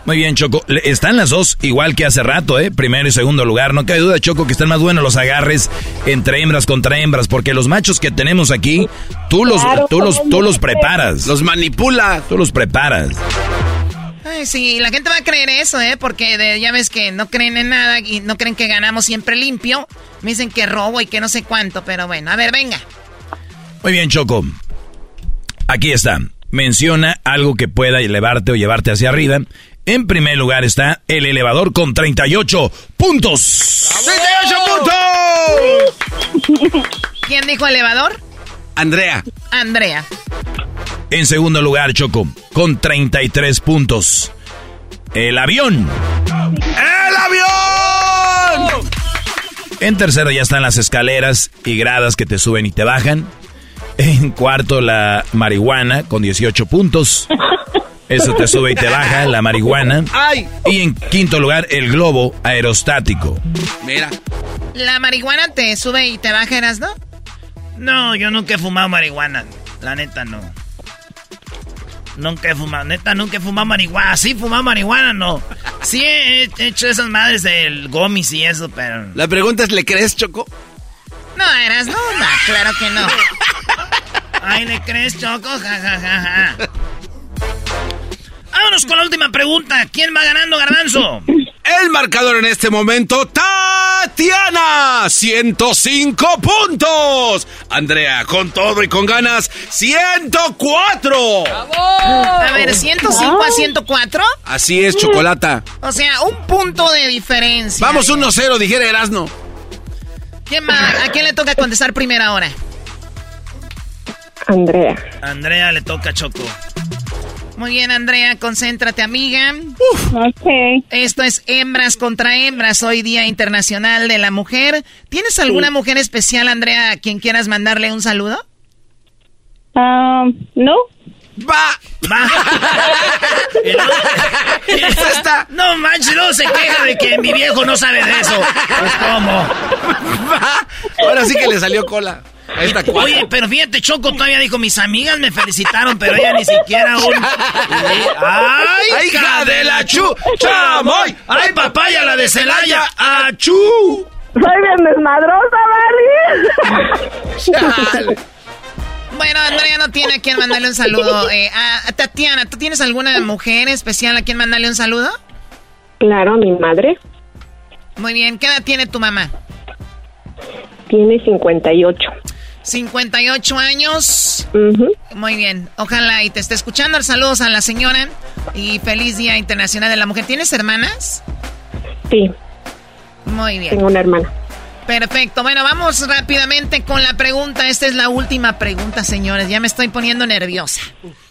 Muy bien, Choco. Están las dos igual que hace rato, ¿eh? Primero y segundo lugar. No cabe duda, Choco, que están más buenos los agarres entre hembras contra hembras, porque los machos que tenemos aquí, tú los, tú los, tú los preparas. Los manipula. Tú los preparas. Ay, sí, la gente va a creer eso, ¿eh? Porque ya ves que no creen en nada y no creen que ganamos siempre limpio. Me dicen que robo y que no sé cuánto, pero bueno, a ver, venga. Muy bien, Choco. Aquí está. Menciona algo que pueda elevarte o llevarte hacia arriba en primer lugar está el elevador con 38 puntos. ¡38 puntos! ¿Quién dijo elevador? Andrea. Andrea. En segundo lugar, Choco, con 33 puntos. El avión. ¡El avión! En tercero ya están las escaleras y gradas que te suben y te bajan. En cuarto, la marihuana con 18 puntos. [laughs] Eso te sube y te baja, la marihuana. ¡Ay! Y en quinto lugar, el globo aerostático. Mira. ¿La marihuana te sube y te baja, ¿eras, no? No, yo nunca he fumado marihuana. La neta, no. Nunca he fumado, neta, nunca he fumado marihuana. Sí, fumado marihuana, no. Sí he hecho esas madres del gomis y eso, pero... La pregunta es, ¿le crees, Choco? No, eras, no, no, claro que no. Ay, ¿le crees, Choco? Ja, ja, ja, ja. Vámonos con la última pregunta. ¿Quién va ganando, Garbanzo? El marcador en este momento, Tatiana, 105 puntos. Andrea, con todo y con ganas, 104. A ver, 105 a 104. Así es, Chocolata. O sea, un punto de diferencia. Vamos 1-0, dijera Erasno. ¿Quién ¿A quién le toca contestar primera hora? Andrea. Andrea le toca Choco. Muy bien, Andrea, concéntrate, amiga. Uf, ok. Esto es Hembras contra Hembras, hoy Día Internacional de la Mujer. ¿Tienes alguna mujer especial, Andrea, a quien quieras mandarle un saludo? Um, no. Va. Va. [laughs] no manches, no se queja de que mi viejo no sabe de eso. Pues cómo. Va. Ahora sí que le salió cola. Oye, pero fíjate, Choco todavía dijo, mis amigas me felicitaron, pero ella ni siquiera un... ¡Ay, hija de la chu! ¡Chamoy! ¡Ay, papaya, la de Celaya! ¡Achú! Soy bien desmadrosa, ¿vale? [laughs] Bueno, Andrea no tiene a quien mandarle un saludo. Eh, a Tatiana, ¿tú tienes alguna mujer especial a quien mandarle un saludo? Claro, mi madre. Muy bien, ¿qué edad tiene tu mamá? Tiene 58. 58 años. Muy bien. Ojalá y te esté escuchando. Saludos a la señora y feliz Día Internacional de la Mujer. ¿Tienes hermanas? Sí. Muy bien. Tengo una hermana. Perfecto. Bueno, vamos rápidamente con la pregunta. Esta es la última pregunta, señores. Ya me estoy poniendo nerviosa.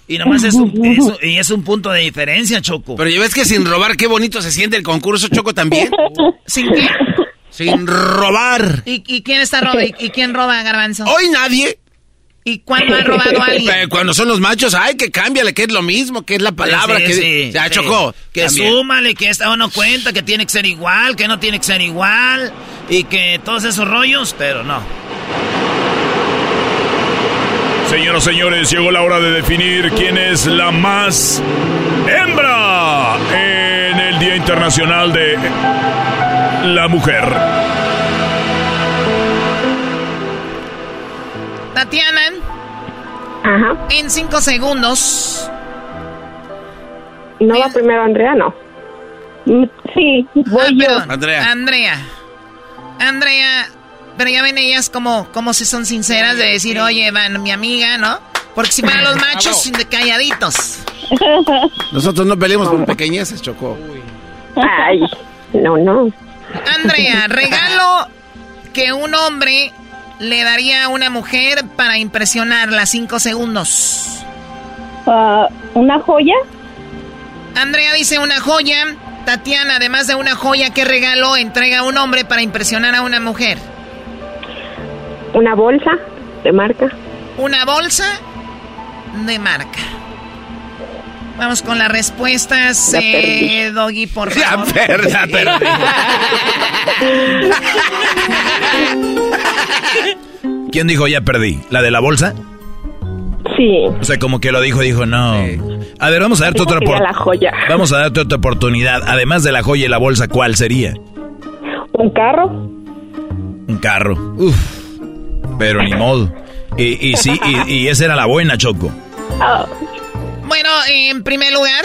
Y nomás es un, [laughs] y es un punto de diferencia, Choco. Pero ya ves que sin robar, qué bonito se siente el concurso, Choco, también. [laughs] ¿Sin qué? Sin robar. ¿Y, quién está robando? ¿Y, quién roba, Garbanzo? Hoy nadie. ¿Y cuándo ha robado alguien? Cuando son los machos, ay, que cámbiale, que es lo mismo, que es la palabra que se chocó. Que súmale, que esta uno cuenta, que tiene que ser igual, que no tiene que ser igual, y que todos esos rollos, pero no. Señoras, señores, llegó la hora de definir quién es la más hembra en el Día Internacional de la Mujer. Tatiana. Ajá. En cinco segundos. ¿No va primero Andrea, no? Mm, sí, voy ah, yo. Andrea. Andrea. Andrea, pero ya ven ellas como, como si son sinceras de decir, oye, van, mi amiga, ¿no? Porque si van los machos, de calladitos. Nosotros no peleamos con pequeñeces, Chocó. Ay, no, no. Andrea, regalo que un hombre le daría a una mujer para impresionarla cinco segundos. Ah, ¿Una joya? Andrea dice una joya. Tatiana, además de una joya, ¿qué regalo entrega a un hombre para impresionar a una mujer? Una bolsa de marca. Una bolsa de marca. Vamos con las respuestas, eh, Doggy, por favor. Ya perdí, [laughs] ¿Quién dijo ya perdí? ¿La de la bolsa? Sí. O sea, como que lo dijo, dijo no. A ver, vamos a darte otra oportunidad. Vamos a darte otra oportunidad. Además de la joya y la bolsa, ¿cuál sería? Un carro. Un carro. Uf. Pero ni modo. Y, y sí, y, esa era la buena, Choco. Ah. Bueno, en primer lugar.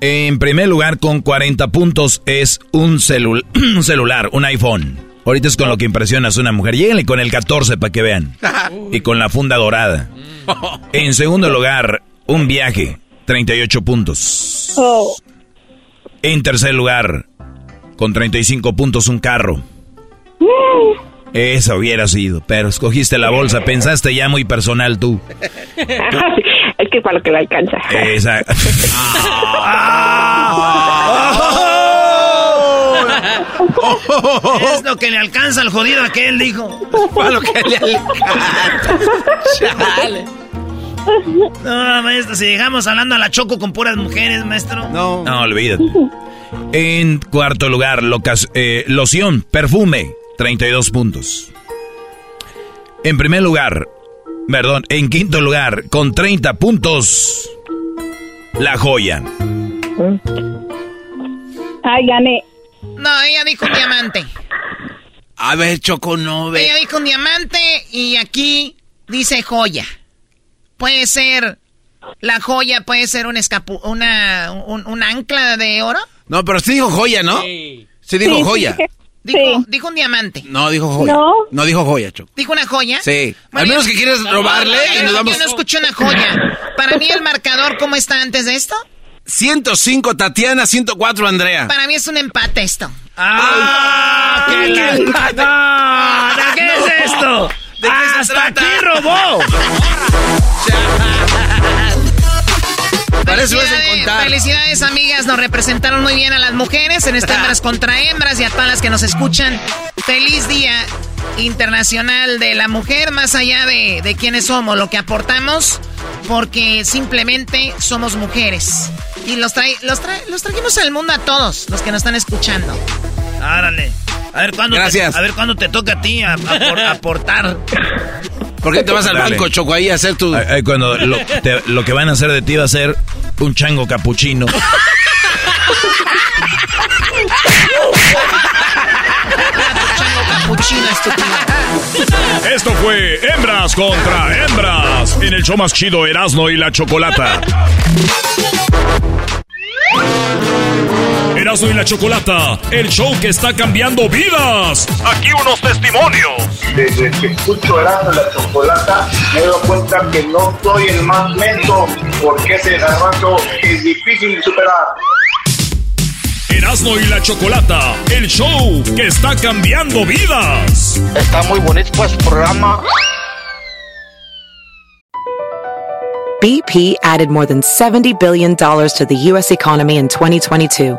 En primer lugar, con 40 puntos es un, [clears throat] un celular, un iPhone. Ahorita es con lo que impresionas a una mujer. Lléguenle con el 14 para que vean. [laughs] y con la funda dorada. En segundo lugar, un viaje, 38 puntos. Oh. En tercer lugar, con 35 puntos, un carro. Eso hubiera sido, pero escogiste la bolsa, pensaste ya muy personal tú. [laughs] es que para lo que le alcanza. Exacto. [laughs] [laughs] es lo que le alcanza al jodido aquel, dijo. Para lo que le alcanza. Chale. No, maestro, si dejamos hablando a la choco con puras mujeres, maestro. No. No, olvídate. En cuarto lugar, eh, loción, perfume. 32 puntos. En primer lugar, perdón, en quinto lugar, con 30 puntos, la joya. Ay, gané. No, ella dijo un diamante. A ver, Choco, no ve. Ella dijo un diamante y aquí dice joya. Puede ser la joya, puede ser un escapu una un, ancla de oro. No, pero sí dijo joya, ¿no? Sí, sí dijo joya. [laughs] Dijo, dijo un diamante. No, dijo joya. No, dijo joya, Choco. ¿Dijo una joya? Sí. Al menos que quieres robarle y nos vamos... Yo no escuché una joya. Para mí el marcador, ¿cómo está antes de esto? 105 Tatiana, 104 Andrea. Para mí es un empate esto. ¡Ah! ¿Qué, qué, empate? ¿Qué es esto? ¿De qué ¡Hasta aquí robó! Felicidades, amigas. Nos representaron muy bien a las mujeres en este hembras contra hembras y a todas las que nos escuchan. Feliz Día Internacional de la Mujer, más allá de, de quiénes somos, lo que aportamos, porque simplemente somos mujeres. Y los, trae, los, los trajimos al mundo a todos los que nos están escuchando. Árale. A ver cuándo Gracias. Te, a ver cuándo te toca a ti aportar. [laughs] ¿Por qué te vas al banco, Choco, ahí a hacer tu...? cuando lo, que van a hacer de ti va a ser un chango capuchino. Esto fue Hembras contra Hembras en el show más chido Erasmo y la Chocolata. Erasmo y la Chocolata, el show que está cambiando vidas. Aquí unos testimonios. Desde que escucho Erasmo y la Chocolata, me doy cuenta que no soy el más lento, porque ese garbanzo es difícil de superar. Erasmo y la Chocolata, el show que está cambiando vidas. Está muy bonito pues programa. BP added more than $70 billion to the U.S. economy in 2022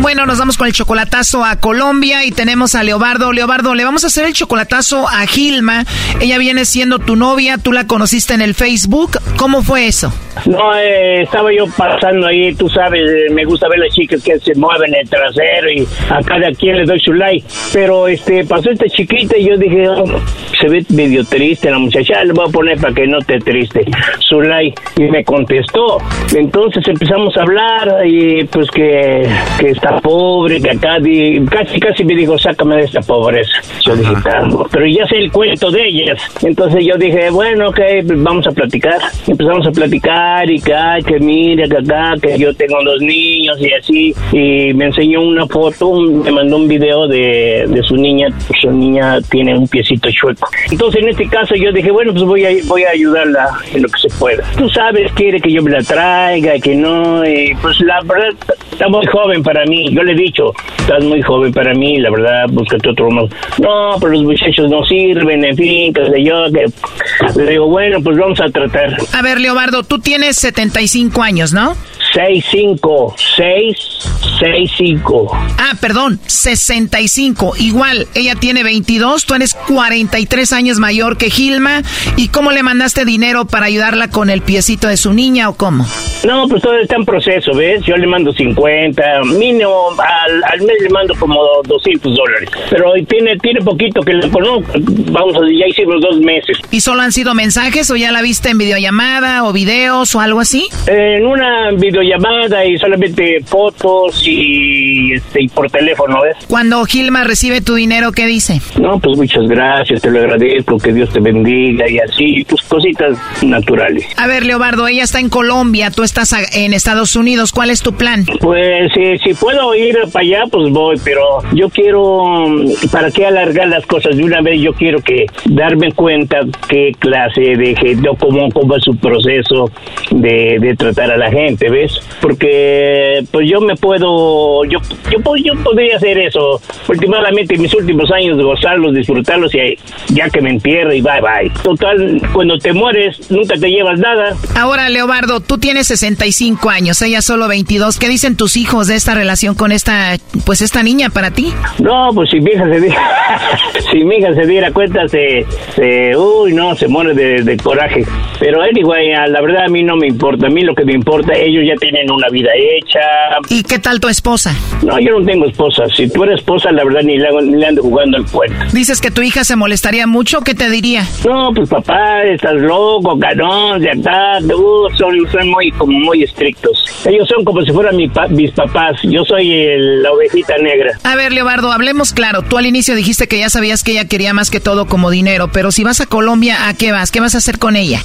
Bueno, nos vamos con el chocolatazo a Colombia y tenemos a Leobardo. Leobardo, le vamos a hacer el chocolatazo a Gilma. Ella viene siendo tu novia, tú la conociste en el Facebook. ¿Cómo fue eso? No, eh, estaba yo pasando ahí, tú sabes, eh, me gusta ver las chicas que se mueven el trasero y a cada quien le doy su like. Pero este pasó esta chiquita y yo dije, oh, se ve medio triste la muchacha, le voy a poner para que no esté triste su like. Y me contestó. Entonces empezamos a hablar y pues que, que está pobre, que acá casi casi me dijo, sácame de esta pobreza. Yo dije, pero ya sé el cuento de ellas. Entonces yo dije, bueno, ok, vamos a platicar. Empezamos a platicar y que, ay, que mira, que acá, que yo tengo dos niños y así. Y me enseñó una foto, me mandó un video de, de su niña. Su niña tiene un piecito chueco. Entonces en este caso yo dije, bueno, pues voy a, voy a ayudarla en lo que se pueda. Tú sabes, quiere que yo me la traiga, que no. Y pues la verdad, está muy joven para mí yo le he dicho, estás muy joven para mí, la verdad, búscate otro No, pero los muchachos no sirven, en fin, qué sé yo. Que... Le digo, bueno, pues vamos a tratar. A ver, Leobardo, tú tienes 75 años, ¿no? 65, 665. Ah, perdón, 65. Igual, ella tiene 22, tú eres 43 años mayor que Gilma. ¿Y cómo le mandaste dinero para ayudarla con el piecito de su niña o cómo? No, pues todo está en proceso, ¿ves? Yo le mando 50, mínimo al, al mes le mando como 200 dólares. Pero tiene, tiene poquito que le conozco. Vamos, ya hicimos dos meses. ¿Y solo han sido mensajes o ya la viste en videollamada o videos o algo así? En una video llamada y solamente fotos y, este, y por teléfono, ¿ves? Cuando Gilma recibe tu dinero, ¿qué dice? No, pues muchas gracias, te lo agradezco, que Dios te bendiga y así, pues cositas naturales. A ver, Leobardo, ella está en Colombia, tú estás en Estados Unidos, ¿cuál es tu plan? Pues si, si puedo ir para allá, pues voy, pero yo quiero, ¿para qué alargar las cosas de una vez? Yo quiero que darme cuenta qué clase de gente, cómo, cómo es su proceso de, de tratar a la gente, ¿ves? porque pues yo me puedo, yo, yo, yo podría hacer eso últimamente en mis últimos años, gozarlos, disfrutarlos y ya que me entierre y bye bye. Total, cuando te mueres nunca te llevas nada. Ahora, Leobardo, tú tienes 65 años, ella solo 22. ¿Qué dicen tus hijos de esta relación con esta, pues esta niña para ti? No, pues si mi hija se diera, [laughs] si mi hija se diera cuenta, se, uy, no, se muere de, de coraje. Pero anyway, la verdad a mí no me importa, a mí lo que me importa, ellos ya tienen una vida hecha. ¿Y qué tal tu esposa? No, yo no tengo esposa. Si tú eres esposa, la verdad ni le, ni ando jugando el cuento. ¿Dices que tu hija se molestaría mucho? ¿Qué te diría? No, pues papá, estás loco, canón, de acá, uh, son, son muy, como muy estrictos. Ellos son como si fueran mis papás. Yo soy la ovejita negra. A ver, Leobardo, hablemos claro. Tú al inicio dijiste que ya sabías que ella quería más que todo como dinero, pero si vas a Colombia, ¿a qué vas? ¿Qué vas a hacer con ella?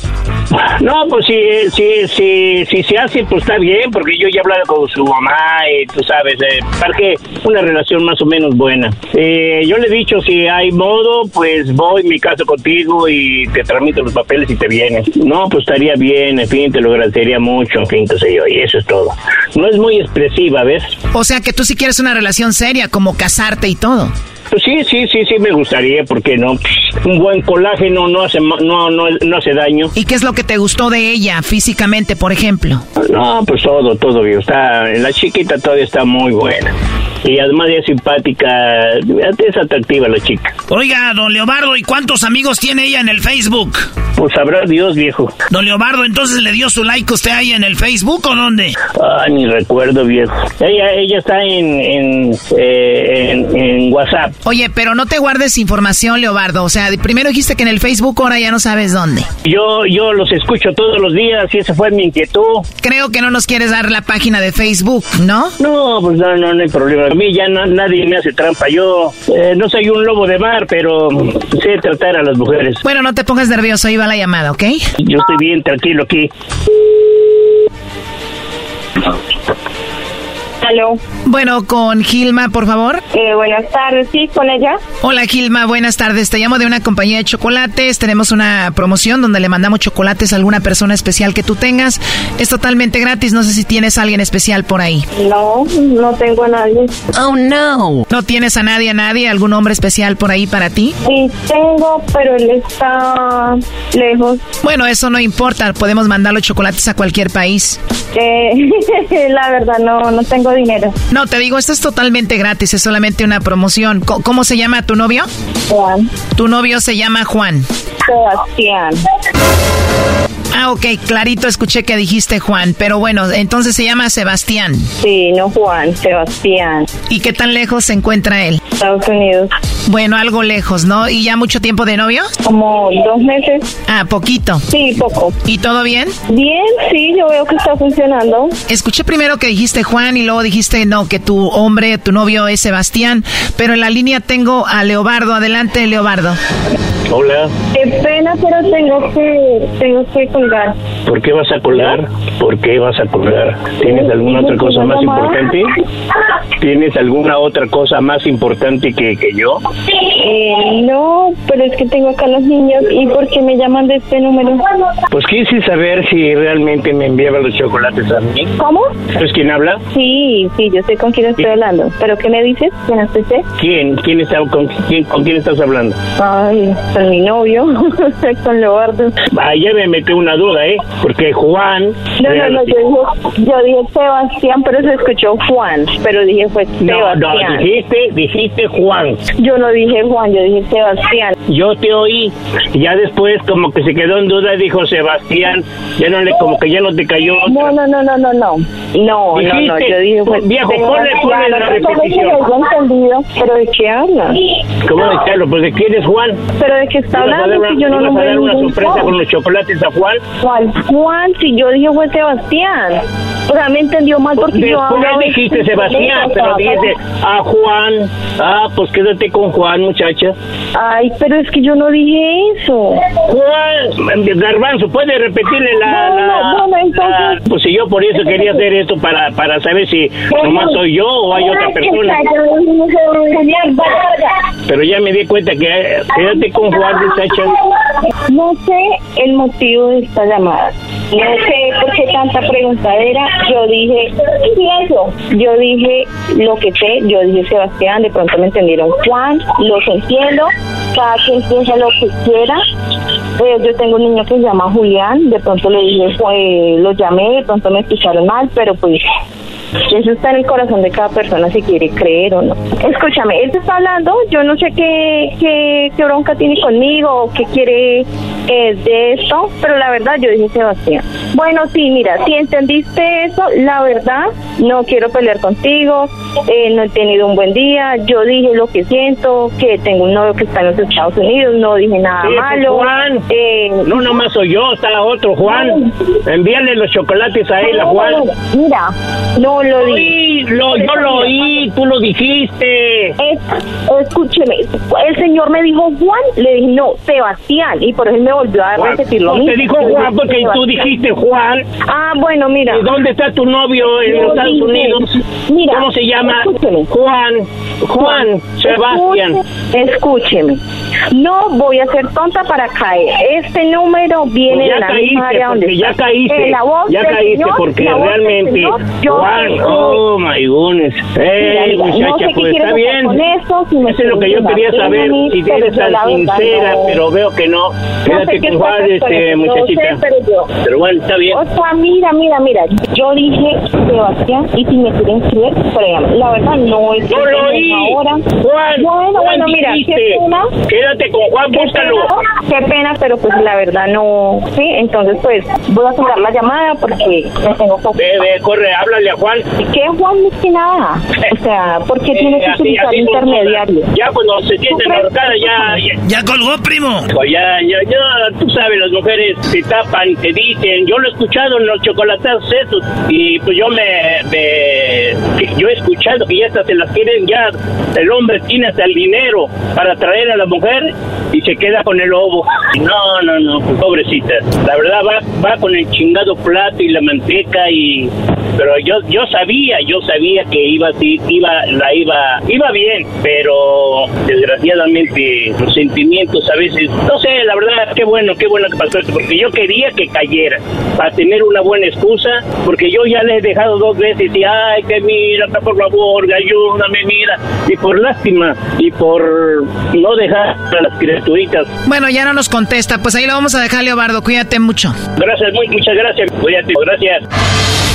No, pues si, si, si, si se hace, pues está bien, porque yo ya he hablado con su mamá y tú sabes, eh, para que una relación más o menos buena. Eh, yo le he dicho, si hay modo, pues voy, mi caso contigo y te tramito los papeles y te vienes. No, pues estaría bien, en fin, te lo agradecería mucho, fin, qué yo, y eso es todo. No es muy expresiva, ¿ves? O sea que tú sí quieres una relación seria, como casarte y todo. Pues sí, sí, sí, sí me gustaría, ¿por qué no? Un buen colágeno no hace no, no, no hace daño. ¿Y qué es lo que te gustó de ella físicamente, por ejemplo? No, pues todo, todo bien. Está, la chiquita todavía está muy buena. Y además es simpática, es atractiva la chica. Oiga, don Leobardo, ¿y cuántos amigos tiene ella en el Facebook? Pues sabrá Dios, viejo. Don Leobardo, ¿entonces le dio su like usted ahí en el Facebook o dónde? Ah, ni recuerdo, viejo. Ella, ella está en, en, eh, en WhatsApp. Oye, pero no te guardes información, Leobardo. O sea, primero dijiste que en el Facebook, ahora ya no sabes dónde. Yo, yo los escucho todos los días y esa fue mi inquietud. Creo que no nos quieres dar la página de Facebook, ¿no? No, pues no, no, no hay problema. A mí ya nadie me hace trampa. Yo eh, no soy un lobo de mar, pero sé tratar a las mujeres. Bueno, no te pongas nervioso, iba la llamada, ¿ok? Yo estoy bien tranquilo aquí. Bueno, con Gilma, por favor. Eh, buenas tardes, sí, con ella. Hola Gilma, buenas tardes. Te llamo de una compañía de chocolates. Tenemos una promoción donde le mandamos chocolates a alguna persona especial que tú tengas. Es totalmente gratis. No sé si tienes a alguien especial por ahí. No, no tengo a nadie. Oh, no. ¿No tienes a nadie, a nadie? ¿Algún hombre especial por ahí para ti? Sí, tengo, pero él está lejos. Bueno, eso no importa. Podemos mandar los chocolates a cualquier país. Eh, [laughs] la verdad, no, no tengo dinero. No, te digo, esto es totalmente gratis, es solamente una promoción. ¿Cómo, se llama tu novio? Juan. Tu novio se llama Juan. Sebastián. Ah, ok, clarito escuché que dijiste Juan, pero bueno, entonces se llama Sebastián. Sí, no Juan, Sebastián. ¿Y qué tan lejos se encuentra él? Estados Unidos. Bueno, algo lejos, ¿no? ¿Y ya mucho tiempo de novio? Como dos meses. Ah, poquito. Sí, poco. ¿Y todo bien? Bien, sí, yo veo que está funcionando. Escuché primero que dijiste Juan y luego dijiste no, que tu hombre, tu novio es Sebastián, pero en la línea tengo a Leobardo. Adelante, Leobardo. Hola. Qué pena, pero tengo que, tengo que colgar. ¿Por qué vas a colgar? ¿Por qué vas a colgar? ¿Tienes alguna otra cosa más importante? ¿Tienes alguna otra cosa más importante que, que yo? Eh, no, pero es que tengo acá los niños. ¿Y por qué me llaman de este número? Pues quise saber si realmente me enviaban los chocolates a mí. ¿Cómo? ¿Es quién habla? Sí, sí, yo sé con quién estoy hablando. ¿Pero qué me dices? ¿Quién es usted? ¿Quién? ¿Quién está, con, quién, ¿Con quién estás hablando? Ay, con mi novio, con Leobardo. Ay, ya me metió una duda, ¿eh? Porque Juan... No, no, no, yo dije, yo dije Sebastián, pero se escuchó Juan. Pero dije fue Sebastián. No, no, dijiste, dijiste Juan. Yo no dije Juan, yo dije Sebastián. Yo te oí. Ya después como que se quedó en duda dijo Sebastián. Ya no le, como que ya no te cayó otra. No, no, no, no, no, no. No, no, no, yo dije fue Viejo, ponle, ponle la repetición. No entendido, pero ¿de qué habla? ¿Cómo de qué hablo? Pues de quién es Juan. ¿Pero de qué está ¿Le vas a hablando? Si yo no a nombré dar una ningún sorpresa Juan. con los chocolates a Juan? ¿Cuál Juan? Si yo dije fue Sebastián. O sea, me entendió mal porque yo Después hablaba de- dijiste Sebastián, pero dijiste a Juan. Ah, pues quédate con Juan, muchacha. Ay, pero es que yo no dije eso. Juan, Garbanzo, ¿puede repetirle la, No, la- no, no, entonces- la- Pues si yo por eso quería hacer esto, para, para saber si nomás soy yo o hay otra persona. Pero ya me di cuenta que eh, quédate con No sé el motivo de esta llamada. No sé por qué tanta preguntadera. Yo dije, ¿y eso? Yo dije lo que sé. Yo dije Sebastián, de pronto me entendieron Juan, los entiendo. Cada quien piensa lo que quiera. Eh, yo tengo un niño que se llama Julián. De pronto le dije, pues, lo llamé, de pronto me escucharon mal, pero pues eso está en el corazón de cada persona si quiere creer o no. Escúchame, él te está hablando, yo no sé qué, qué, qué bronca tiene conmigo o qué quiere eh, de esto, pero la verdad yo dije Sebastián. Bueno, sí, mira, si entendiste eso, la verdad, no quiero pelear contigo, eh, no he tenido un buen día, yo dije lo que siento, que tengo un novio que está en los Estados Unidos, no dije nada Sí, malo. Juan. Eh, No nomás soy yo, está otro Juan. Envíale los chocolates a él, a Juan. Mira, no lo oí, lo, yo lo oí, tú lo dijiste. Es- escúcheme, el señor me dijo Juan, le dije no, Sebastián, y por eso él me volvió a Juan. repetir lo No, mismo. te dijo Juan porque tú dijiste Juan. Ah, bueno, mira. ¿Y dónde está tu novio en los Estados Unidos? mira, ¿Cómo se llama? escúcheme. Juan, Juan, Sebastián. Escúcheme, no voy a ser tonta para caer. Este número viene Pues de la misma caíste, área donde ya caíste, la voz ya caíste, señor, porque la voz del realmente, señor, yo Juan, oh my goodness, hey mira, no muchacha, sé pues está bien, con esto, si eso es lo que yo quería saber, si eres tan sincera, no- pero veo que no, No quédate con Juan, este, muchachita. pero yo. Pero bueno, está bien. O sea, mira, mira, mira. Yo dije, Sebastián, y si me quieren créanme. La verdad, no es No lo oí. ahora. Juan, Bueno, Juan, bueno, mira, qué dijiste. pena. Quédate con Juan, búscalo. qué pena, pero pues la verdad no. Sí, entonces pues voy a cerrar la llamada porque me tengo que. Ve, ve, corre, háblale a Juan. ¿Qué Juan ni que nada? O sea, ¿por qué que Eh, así- utilizar así como- intermediario? Ya cuando se sienten ahorcadas, ya, ya. Ya colgó, primo. Pues ya, ya, ya, tú sabes, las mujeres se tapan, te dicen, yo lo he escuchado en los chocolatazos esos, y pues yo me, me- que yo he escuchado que ya hasta se las quieren, ya el hombre tiene hasta el dinero para traer a la mujer y se queda con el lobo. [laughs] No, no, no, pues, pobrecita, la verdad va, va con el chingado plato y la manteca y, pero yo, yo sabía, yo sabía que iba, iba, la iba, iba bien, pero desgraciadamente los sentimientos a veces, no sé, la verdad, qué bueno, qué bueno que pasó esto, porque yo quería que cayera, para tener una buena excusa, porque yo ya le he dejado dos veces y, ay, que mira, por favor, ayúdame, mira, y por lástima, y por no dejar a las criaturitas. Bueno, ya no nos contesta. Pues ahí lo vamos a dejar, Leobardo. Cuídate mucho. Gracias, muy, muchas gracias, cuídate, gracias.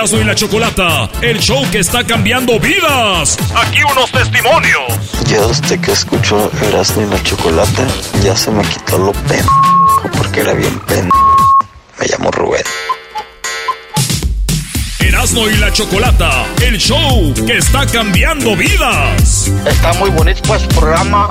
Erasno y la chocolata, el show que está cambiando vidas. Aquí unos testimonios. Ya desde que escucho Erasmo y la Chocolata, ya se me quitó lo pen... porque era bien pen... Me llamo Rubén. Erasno y la chocolata, el show que está cambiando vidas. Está muy bonito pues programa.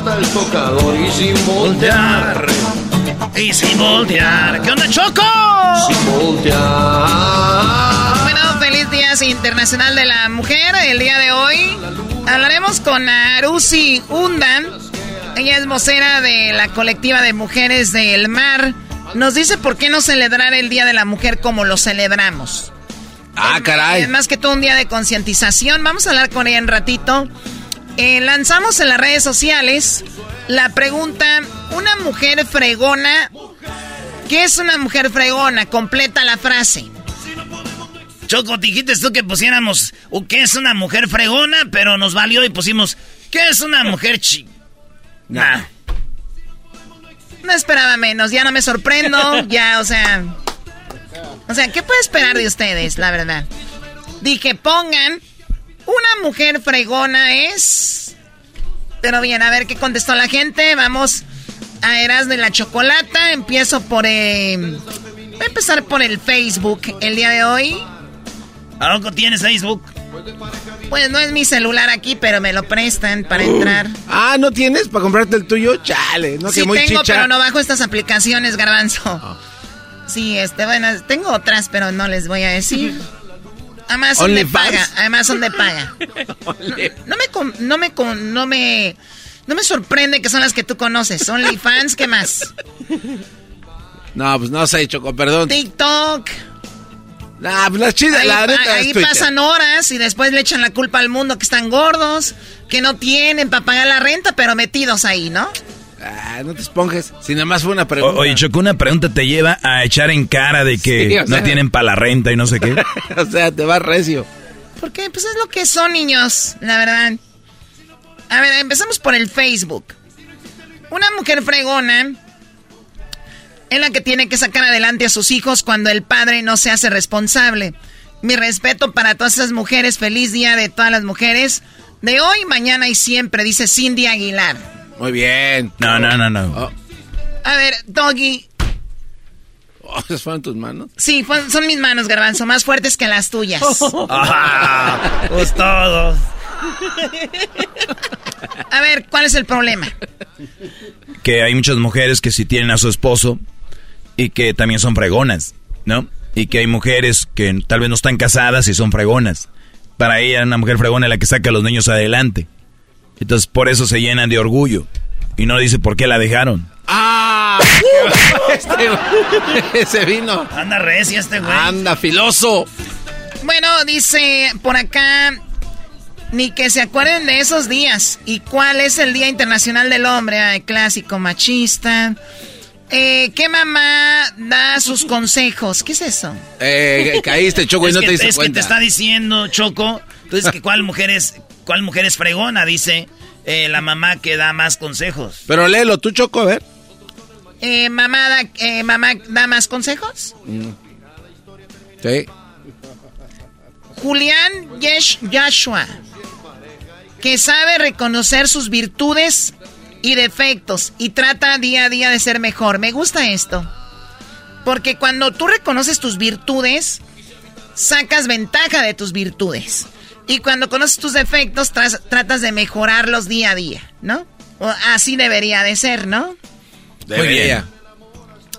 Hasta el tocador y sin voltear. Y sin voltear. ¿Qué onda, Choco? Sin voltear. Bueno, feliz Día Internacional de la Mujer. El día de hoy hablaremos con Arusi Undan. Ella es vocera de la colectiva de mujeres del mar. Nos dice por qué no celebrar el Día de la Mujer como lo celebramos. Ah, caray. Es más que todo un día de concientización. Vamos a hablar con ella en ratito. Eh, lanzamos en las redes sociales la pregunta, ¿una mujer fregona? ¿Qué es una mujer fregona? Completa la frase. Choco, dijiste tú que pusiéramos ¿qué es una mujer fregona? Pero nos valió y pusimos ¿qué es una mujer chi? [laughs] Nah. No esperaba menos, ya no me sorprendo, [laughs] ya, o sea... O sea, ¿qué puede esperar de ustedes, la verdad? Dije, pongan, una mujer fregona es... Pero bien, a ver qué contestó la gente, vamos a Erasmo y la Chocolata, empiezo por... eh, voy a empezar por el Facebook el día de hoy. ¿A poco tienes Facebook? Pues no es mi celular aquí, pero me lo prestan para entrar. Ah, ¿no tienes para comprarte el tuyo? Chale, no sí que muy tengo, chicha. pero no bajo estas aplicaciones, garbanzo. Sí, este, bueno, tengo otras, pero no les voy a decir. [laughs] Amazon de OnlyFans. paga, Amazon de paga. [laughs] No me, no me, no me, no me sorprende que son las que tú conoces. OnlyFans, ¿qué más? No, pues no sé, Choco, perdón. TikTok. Nah, pues la chida, Ahí, la neta ahí es pasan horas y después le echan la culpa al mundo que están gordos, que no tienen para pagar la renta, pero metidos ahí, ¿no? Ah, no te esponjes. Si nada más fue una O- pregunta. oye, Choco, una pregunta te lleva a echar en cara de que [laughs] Sí, o sea. no tienen para la renta y no sé qué. [laughs] o sea, te va recio. Porque pues es lo que son niños, la verdad. A ver, empezamos por el Facebook. Una mujer fregona es la que tiene que sacar adelante a sus hijos cuando el padre no se hace responsable. Mi respeto para todas esas mujeres. Feliz día de todas las mujeres. De hoy, mañana y siempre, dice Cindy Aguilar. Muy bien. No, no, no, no. Oh. A ver, Doggy, Oh, fueron tus manos? Sí, son mis manos, garbanzo, más fuertes que las tuyas. [laughs] ah, pues todos. A ver, ¿cuál es el problema? Que hay muchas mujeres que si tienen a su esposo y que también son fregonas, ¿no? Y que hay mujeres que tal vez no están casadas y son fregonas. Para ella, una mujer fregona es la que saca a los niños adelante. Entonces, por eso se llenan de orgullo. Y no dice por qué la dejaron. ¡Ah! [laughs] este, ese vino. Anda recia este güey. Anda, filoso. Bueno, dice por acá ni que se acuerden de esos días. ¿Y cuál es el Día Internacional del Hombre? clásico machista. Eh, ¿Qué mamá da sus consejos? ¿Qué es eso? Eh, caíste, Choco, y no te diste es cuenta. que te está diciendo, Choco. Entonces, que cuál mujer es, cuál mujer es fregona, dice eh, la mamá que da más consejos. Pero léelo tú, Choco, a ver. Eh, mamá, da, eh, mamá da más consejos. Mm. Sí. Julián Yesh Joshua que sabe reconocer sus virtudes y defectos y trata día a día de ser mejor. Me gusta esto. Porque cuando tú reconoces tus virtudes, sacas ventaja de tus virtudes. Y cuando conoces tus defectos, tratas de mejorarlos día a día, ¿no? así debería de ser, ¿no? Debería.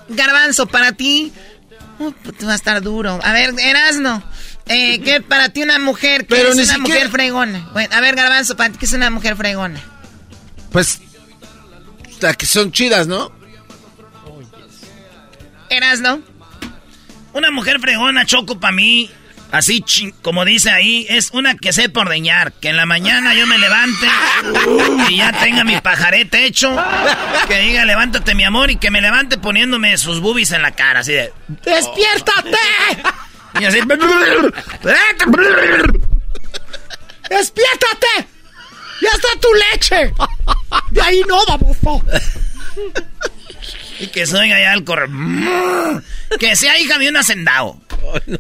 Garbanzo, para ti, uh, va a estar duro. A ver, Erasno. Eh, ¿Qué para ti una mujer que es una mujer fregona? Bueno, a ver, Garbanzo, para ti que es una mujer fregona. Pues, las que son chidas, ¿no? ¿Eras, no? Una mujer fregona, Choco, para mí, así como dice ahí, es una que sé por ordeñar. Que en la mañana yo me levante [laughs] y ya tenga mi pajarete hecho. Que diga, levántate, mi amor, y que me levante poniéndome sus boobies en la cara, así de... ¡Despiértate! Y así. [laughs] ¡Despiértate! ¡Ya está tu leche! De ahí no, baboso. Y que soy allá al correr. Que sea hija de un hacendado.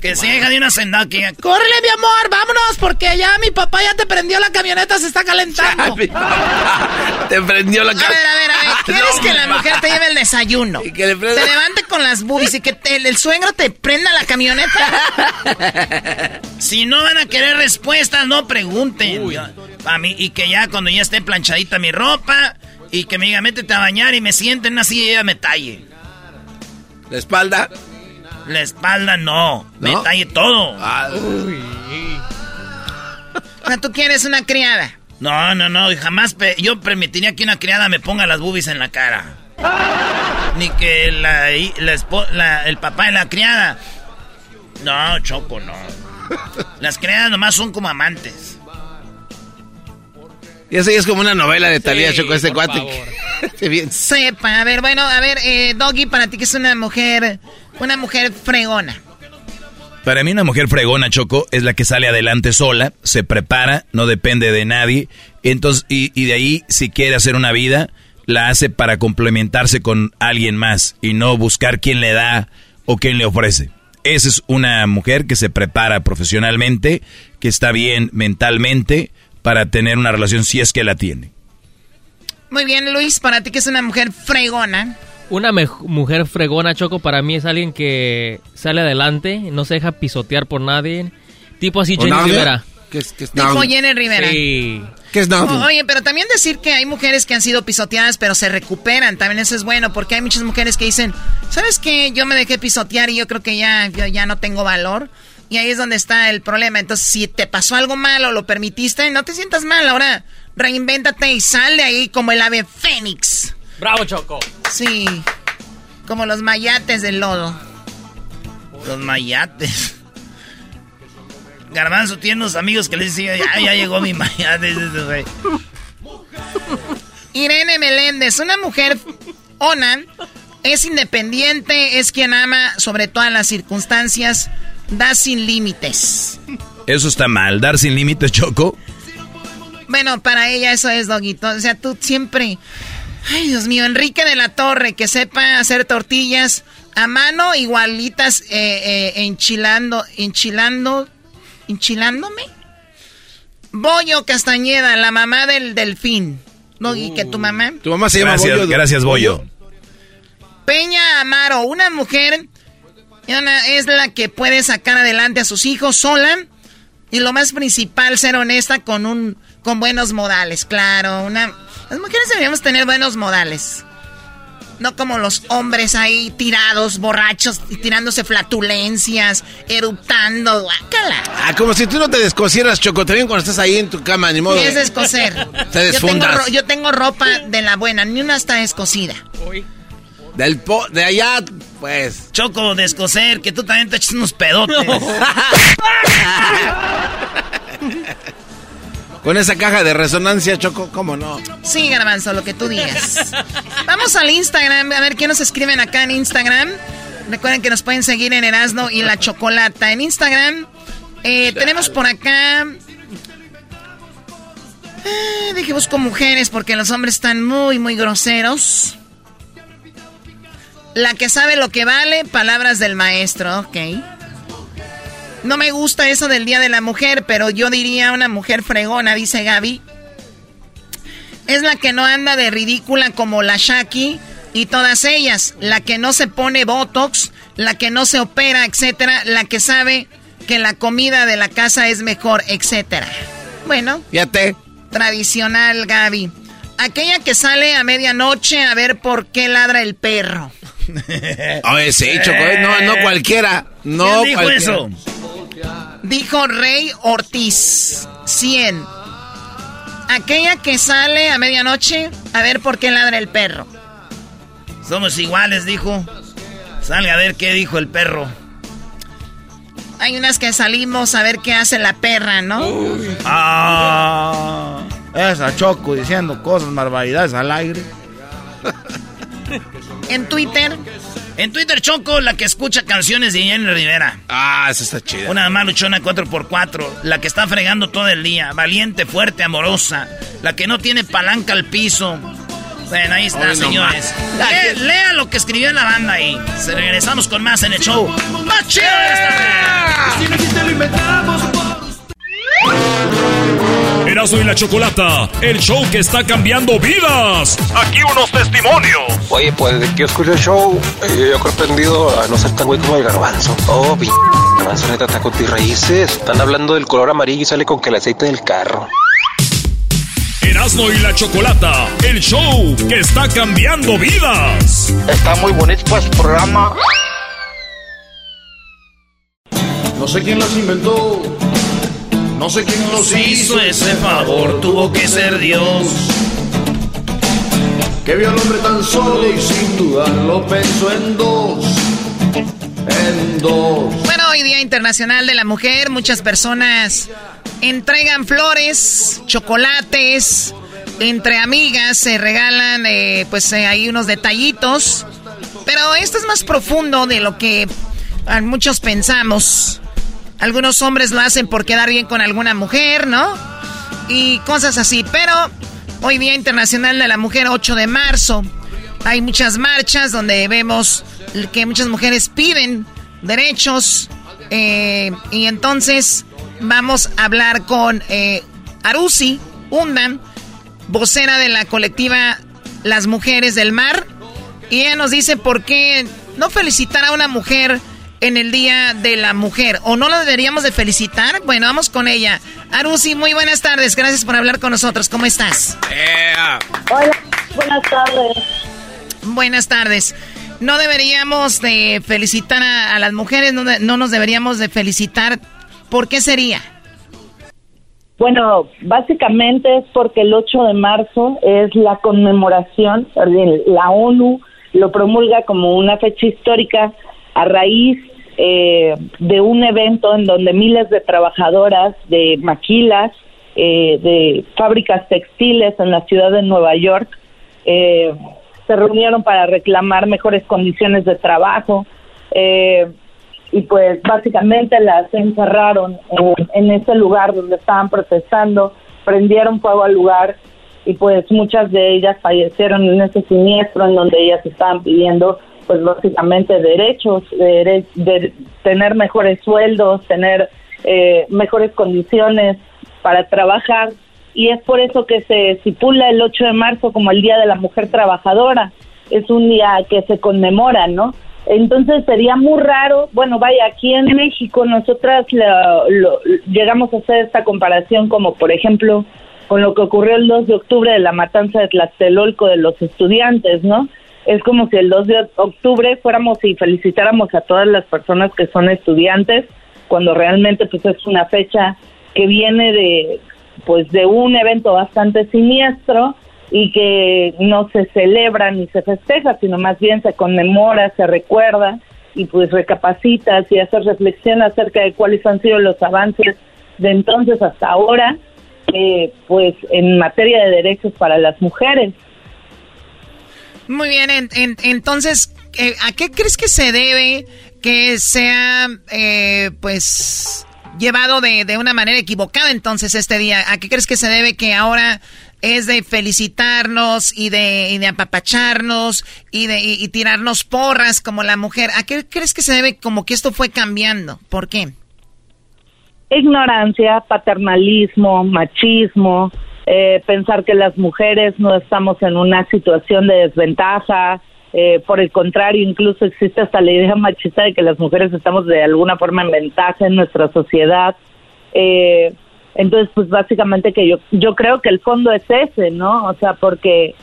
Que sea hija de un hacendado que diga, ¡Córrele, mi amor! ¡Vámonos! Porque ya mi papá ya te prendió la camioneta, se está calentando. te prendió la camioneta. A ver, a ver, a ver. [laughs] ¿Quieres que la mujer te lleve el desayuno? Y que le Te levante con las boobies y que el, suegro te prenda la camioneta. [laughs] si no van a querer respuestas, no pregunten. A mí, y que ya cuando ya esté planchadita mi ropa y que me diga, métete a bañar y me sienten así y ella me talle. ¿La espalda? La espalda no, me talle todo. Ah. ¿Tú quieres una criada? No, no, no, jamás yo permitiría que una criada me ponga las boobies en la cara. Ni que la, el papá de la criada. No, Choco, no. Las criadas nomás son como amantes. Y así es como una novela de Talía Choco, este cuate. [laughs] Sepa, a ver, bueno, a ver, eh, Doggy, para ti que es una mujer, una mujer fregona. Para mí una mujer fregona, Choco, es la que sale adelante sola, se prepara, no depende de nadie, entonces, y, y de ahí, si quiere hacer una vida, la hace para complementarse con alguien más y no buscar quién le da o quién le ofrece. Esa es una mujer que se prepara profesionalmente, que está bien mentalmente, para tener una relación si es que la tiene. Muy bien, Luis, para ti que es una mujer fregona. Una mujer fregona, Choco, para mí es alguien que sale adelante, no se deja pisotear por nadie. Tipo así Jenny Rivera. ¿Qué es, tipo Jenny Rivera. Sí. ¿Qué es Oye, pero también decir que hay mujeres que han sido pisoteadas pero se recuperan, también eso es bueno, porque hay muchas mujeres que dicen, ¿sabes qué? Yo me dejé pisotear y yo creo que ya, yo ya no tengo valor. Y ahí es donde está el problema. Entonces, si te pasó algo malo, lo permitiste, no te sientas mal. Ahora, reinvéntate y sale ahí como el ave fénix. Bravo, Choco. Sí. Como los mayates del lodo. Los mayates. Garbanzo tiene unos amigos que les dicen, ya, ya llegó mi mayate. Irene Meléndez, una mujer ona, es independiente, es quien ama sobre todas las circunstancias da sin límites. Eso está mal, dar sin límites, Choco. Bueno, para ella eso es, Doguito. O sea, tú siempre... Ay, Dios mío, Enrique de la Torre, que sepa hacer tortillas a mano igualitas, eh, eh, enchilando, enchilando, enchilándome. Bollo Castañeda, la mamá del delfín. Doggy, que tu mamá. Tu mamá se llama gracias, Gracias, Bollo. Peña Amaro, una mujer Ana es la que puede sacar adelante a sus hijos sola. Y lo más principal, ser honesta con un con buenos modales, claro. Una, las mujeres deberíamos tener buenos modales. No como los hombres ahí tirados, borrachos, tirándose flatulencias, eruptando, guácala. Ah, como si tú no te descosieras, Choco, también cuando estás ahí en tu cama, ni modo. ¿Qué es descoser? [laughs] te desfundas. Yo tengo, yo tengo, ropa de la buena, ni una está descosida. Del po de allá, pues. Choco, descoser, que tú también te eches unos pedotes. [laughs] [laughs] Con esa caja de resonancia, Choco, ¿cómo no? Sí, Garbanzo, lo que tú digas. Vamos al Instagram, a ver qué nos escriben acá en Instagram. Recuerden que nos pueden seguir en Erasno y la Chocolata. En Instagram eh, tenemos por acá... Eh, dije busco mujeres porque los hombres están muy, muy groseros. La que sabe lo que vale, palabras del maestro, ok. No me gusta eso del Día de la Mujer, pero yo diría una mujer fregona, dice Gaby. Es la que no anda de ridícula como la Shaki y todas ellas. La que no se pone Botox, la que no se opera, etcétera. La que sabe que la comida de la casa es mejor, etcétera. Bueno. Fíjate. Tradicional, Gaby. Aquella que sale a medianoche a ver por qué ladra el perro. [laughs] Oye, sí, Choco, no, no cualquiera. No dijo eso? Dijo Rey Ortiz. 100. Aquella que sale a medianoche a ver por qué ladra el perro. Somos iguales, dijo. Salga a ver qué dijo el perro. Hay unas que salimos a ver qué hace la perra, ¿no? Ah, esa Choco diciendo cosas barbaridades al aire. en Twitter. En Twitter, Choco, la que escucha canciones de Jenny Rivera. Ah, esa está chida. Una maluchona 4x4. La que está fregando todo el día. Valiente, fuerte, amorosa. La que no tiene palanca al piso. Bueno, ahí está, señores. lea, lo que escribió la banda ahí. Se regresamos con más en el show. ¡Más chido Eraso y la Chocolata, el show que está cambiando vidas. Aquí unos testimonios. Oye, pues de que yo escucho el show, eh, yo creo aprendido a no ser tan güey como el garbanzo. Oh, p garbanzo neta está con tus raíces. Están hablando del color amarillo y sale con que el aceite del carro. Erasmo y la Chocolata, el show que está cambiando vidas. Está muy bonito pues programa. No sé quién las inventó no sé quién nos hizo ese favor, tuvo que ser Dios. Que vio al hombre tan solo y sin dudarlo pensó en dos. En dos. Bueno, hoy Día Internacional de la Mujer, muchas personas entregan flores, chocolates, entre amigas se regalan eh, pues eh, hay unos detallitos. Pero esto es más profundo de lo que muchos pensamos. Algunos hombres lo hacen por quedar bien con alguna mujer, ¿no? Y cosas así. Pero hoy Día Internacional de la Mujer, 8 de marzo, hay muchas marchas donde vemos que muchas mujeres piden derechos. Eh, y entonces vamos a hablar con eh, Arusi Undan, vocera de la colectiva Las Mujeres del Mar. Y ella nos dice por qué no felicitar a una mujer en el Día de la Mujer. ¿O no la deberíamos de felicitar? Bueno, vamos con ella. Arusi, muy buenas tardes. Gracias por hablar con nosotros. ¿Cómo estás? Hola, buenas tardes. Buenas tardes. No deberíamos de felicitar a, las mujeres, no, no nos deberíamos de felicitar. ¿Por qué sería? Bueno, básicamente es porque el 8 de marzo es la conmemoración, la ONU lo promulga como una fecha histórica a raíz eh, de un evento en donde miles de trabajadoras de maquilas, eh, de fábricas textiles en la ciudad de Nueva York, eh, se reunieron para reclamar mejores condiciones de trabajo y pues básicamente las encerraron en, ese lugar donde estaban protestando, prendieron fuego al lugar y pues muchas de ellas fallecieron en ese siniestro en donde ellas estaban pidiendo pues básicamente derechos, de, tener mejores sueldos, tener eh, mejores condiciones para trabajar y es por eso que se estipula el 8 de marzo como el Día de la Mujer Trabajadora. Es un día que se conmemora, ¿no? Entonces sería muy raro, bueno, vaya, aquí en México nosotras llegamos a hacer esta comparación como, por ejemplo, con lo que ocurrió el 2 de octubre de la matanza de Tlatelolco de los estudiantes, ¿no? Es como si el 2 de octubre fuéramos y felicitáramos a todas las personas que son estudiantes, cuando realmente pues es una fecha que viene de pues de un evento bastante siniestro y que no se celebra ni se festeja, sino más bien se conmemora, se recuerda y pues recapacitas y haces reflexión acerca de cuáles han sido los avances de entonces hasta ahora, eh, pues en materia de derechos para las mujeres. Muy bien, entonces, eh, ¿a qué crees que se debe que sea, eh, pues, llevado de, de, una manera equivocada entonces este día? ¿A qué crees que se debe que ahora es de felicitarnos y de, de apapacharnos y de y, tirarnos porras como la mujer. ¿A qué crees que se debe como que esto fue cambiando? ¿Por qué? Ignorancia, paternalismo, machismo, eh, pensar que las mujeres no estamos en una situación de desventaja. Eh, por el contrario, incluso existe hasta la idea machista de que las mujeres estamos de alguna forma en ventaja en nuestra sociedad. Eh, entonces, pues básicamente que yo, yo creo que el fondo es ese, ¿no? O sea, porque,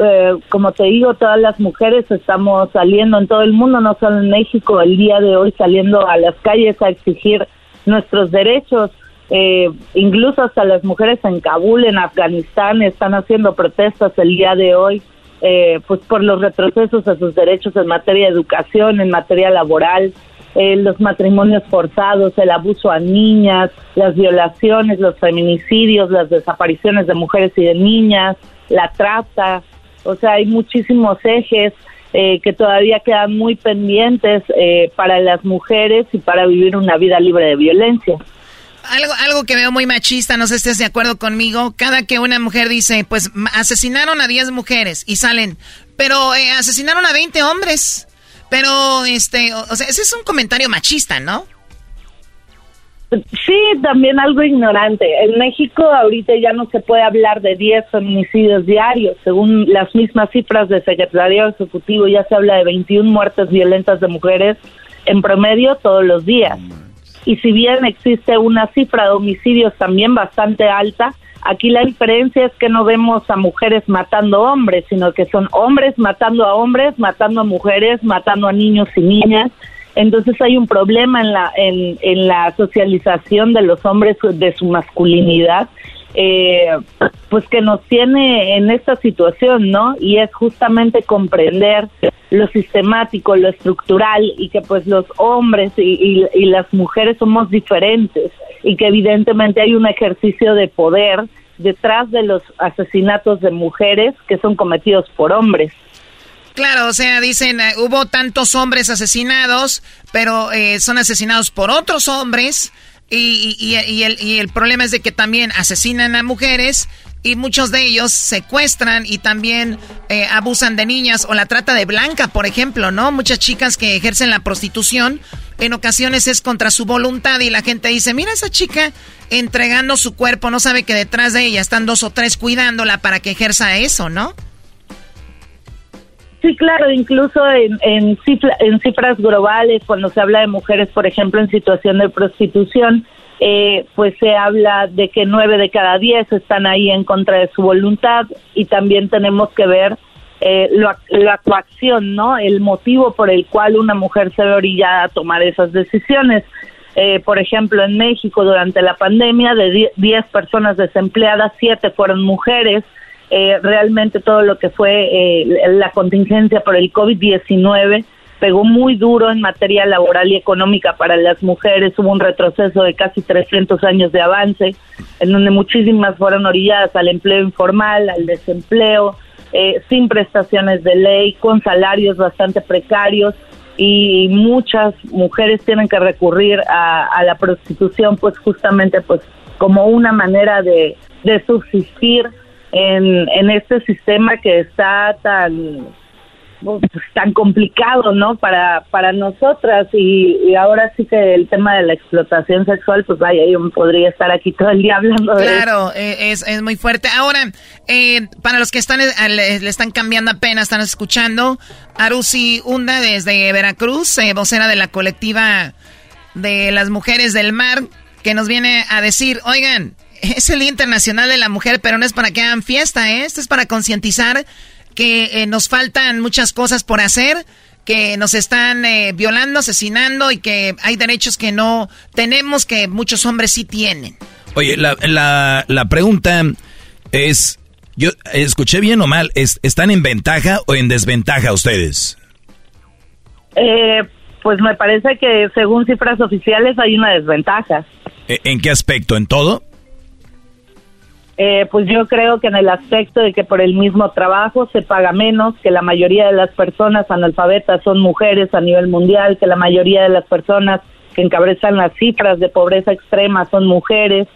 eh, como te digo, todas las mujeres estamos saliendo en todo el mundo, no solo en México, el día de hoy saliendo a las calles a exigir nuestros derechos. Eh, incluso hasta las mujeres en Kabul, en Afganistán, están haciendo protestas el día de hoy, eh, pues por los retrocesos a sus derechos en materia de educación, en materia laboral, eh, los matrimonios forzados, el abuso a niñas, las violaciones, los feminicidios, las desapariciones de mujeres y de niñas, la trata. O sea, hay muchísimos ejes eh, que todavía quedan muy pendientes eh, para las mujeres y para vivir una vida libre de violencia. Algo, algo que veo muy machista, no sé si estés de acuerdo conmigo, cada que una mujer dice, pues asesinaron a 10 mujeres y salen, pero asesinaron a 20 hombres. Pero, este, o, sea, ese es un comentario machista, ¿no? Sí, también algo ignorante. En México ahorita ya no se puede hablar de 10 feminicidios diarios. Según las mismas cifras del Secretario Ejecutivo, ya se habla de 21 muertes violentas de mujeres en promedio todos los días. Y si bien existe una cifra de homicidios también bastante alta, Aquí la diferencia es que no vemos a mujeres matando hombres, sino que son hombres matando a hombres, matando a mujeres, matando a niños y niñas. Entonces hay un problema en la en, en la socialización de los hombres de su masculinidad, eh, pues que nos tiene en esta situación, ¿no? Y es justamente comprender lo sistemático, lo estructural y que pues los hombres y, y las mujeres somos diferentes y que evidentemente hay un ejercicio de poder detrás de los asesinatos de mujeres que son cometidos por hombres. Claro, o sea, dicen, eh, hubo tantos hombres asesinados, pero eh, son asesinados por otros hombres y, y, el, y el problema es de que también asesinan a mujeres y muchos de ellos secuestran y también eh, abusan de niñas o la trata de blanca, por ejemplo, ¿no? Muchas chicas que ejercen la prostitución en ocasiones es contra su voluntad y la gente dice, mira esa chica entregando su cuerpo, no sabe que detrás de ella están dos o tres cuidándola para que ejerza eso, ¿no? Sí, claro, incluso en, en, en cifras globales, cuando se habla de mujeres, por ejemplo, en situación de prostitución, eh, pues se habla de que nueve de cada diez están ahí en contra de su voluntad y también tenemos que ver eh, la, coacción, ¿no? El motivo por el cual una mujer se ve orillada a tomar esas decisiones. Eh, por ejemplo, en México durante la pandemia, de diez personas desempleadas, siete fueron mujeres. Realmente todo lo que fue la contingencia por el COVID-19 pegó muy duro en materia laboral y económica para las mujeres, hubo un retroceso de casi 300 años de avance, en donde muchísimas fueron orilladas al empleo informal, al desempleo, eh, sin prestaciones de ley, con salarios bastante precarios y muchas mujeres tienen que recurrir a, la prostitución pues justamente pues como una manera de, subsistir en, en este sistema que está tan pues, tan complicado, ¿no? Para, para nosotras y, ahora sí que el tema de la explotación sexual, pues vaya, yo podría estar aquí todo el día hablando de Claro, eh, es, es muy fuerte. Ahora, eh, para los que están eh, le, están cambiando apenas, están escuchando, Arusi Hunda desde Veracruz, vocera de la colectiva de las mujeres del mar, que nos viene a decir, oigan, es el Día Internacional de la Mujer, pero no es para que hagan fiesta, ¿eh? Esto es para concientizar que eh, nos faltan muchas cosas por hacer, que nos están eh, violando, asesinando y que hay derechos que no tenemos, que muchos hombres sí tienen. Oye, la, la, la pregunta es, yo escuché bien o mal, ¿están en ventaja o en desventaja ustedes? Eh, pues me parece que según cifras oficiales hay una desventaja. ¿E, ¿En qué aspecto? ¿En todo? Eh, pues yo creo que en el aspecto de que por el mismo trabajo se paga menos, que la mayoría de las personas analfabetas son mujeres a nivel mundial, que la mayoría de las personas que encabezan las cifras de pobreza extrema son mujeres,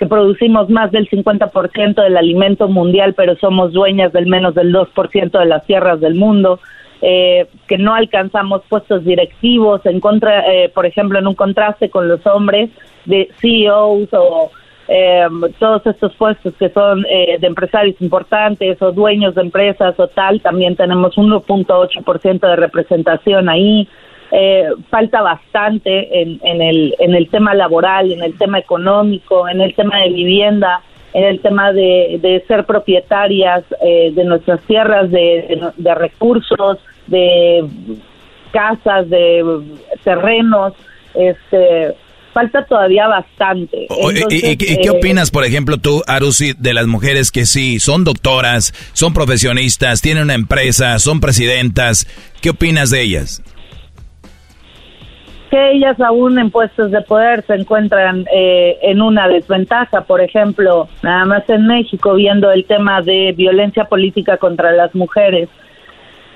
que producimos más del 50% del alimento mundial, pero somos dueñas del menos del 2% de las tierras del mundo, eh, que no alcanzamos puestos directivos, en contra, eh, por ejemplo, en un contraste con los hombres de CEOs o eh, todos estos puestos que son eh, de empresarios importantes o dueños de empresas o tal, también tenemos 1.8% de representación ahí. Eh, falta bastante en, en, el, en el tema laboral, en el tema económico, en el tema de vivienda, en el tema de, de ser propietarias eh, de nuestras tierras, de, de recursos, de casas, de terrenos. Este, falta todavía bastante. ¿Y, qué eh, opinas, por ejemplo, tú, Arusi, de las mujeres que sí son doctoras, son profesionistas, tienen una empresa, son presidentas? ¿Qué opinas de ellas? Que ellas aún en puestos de poder se encuentran eh, en una desventaja. Por ejemplo, nada más en México, viendo el tema de violencia política contra las mujeres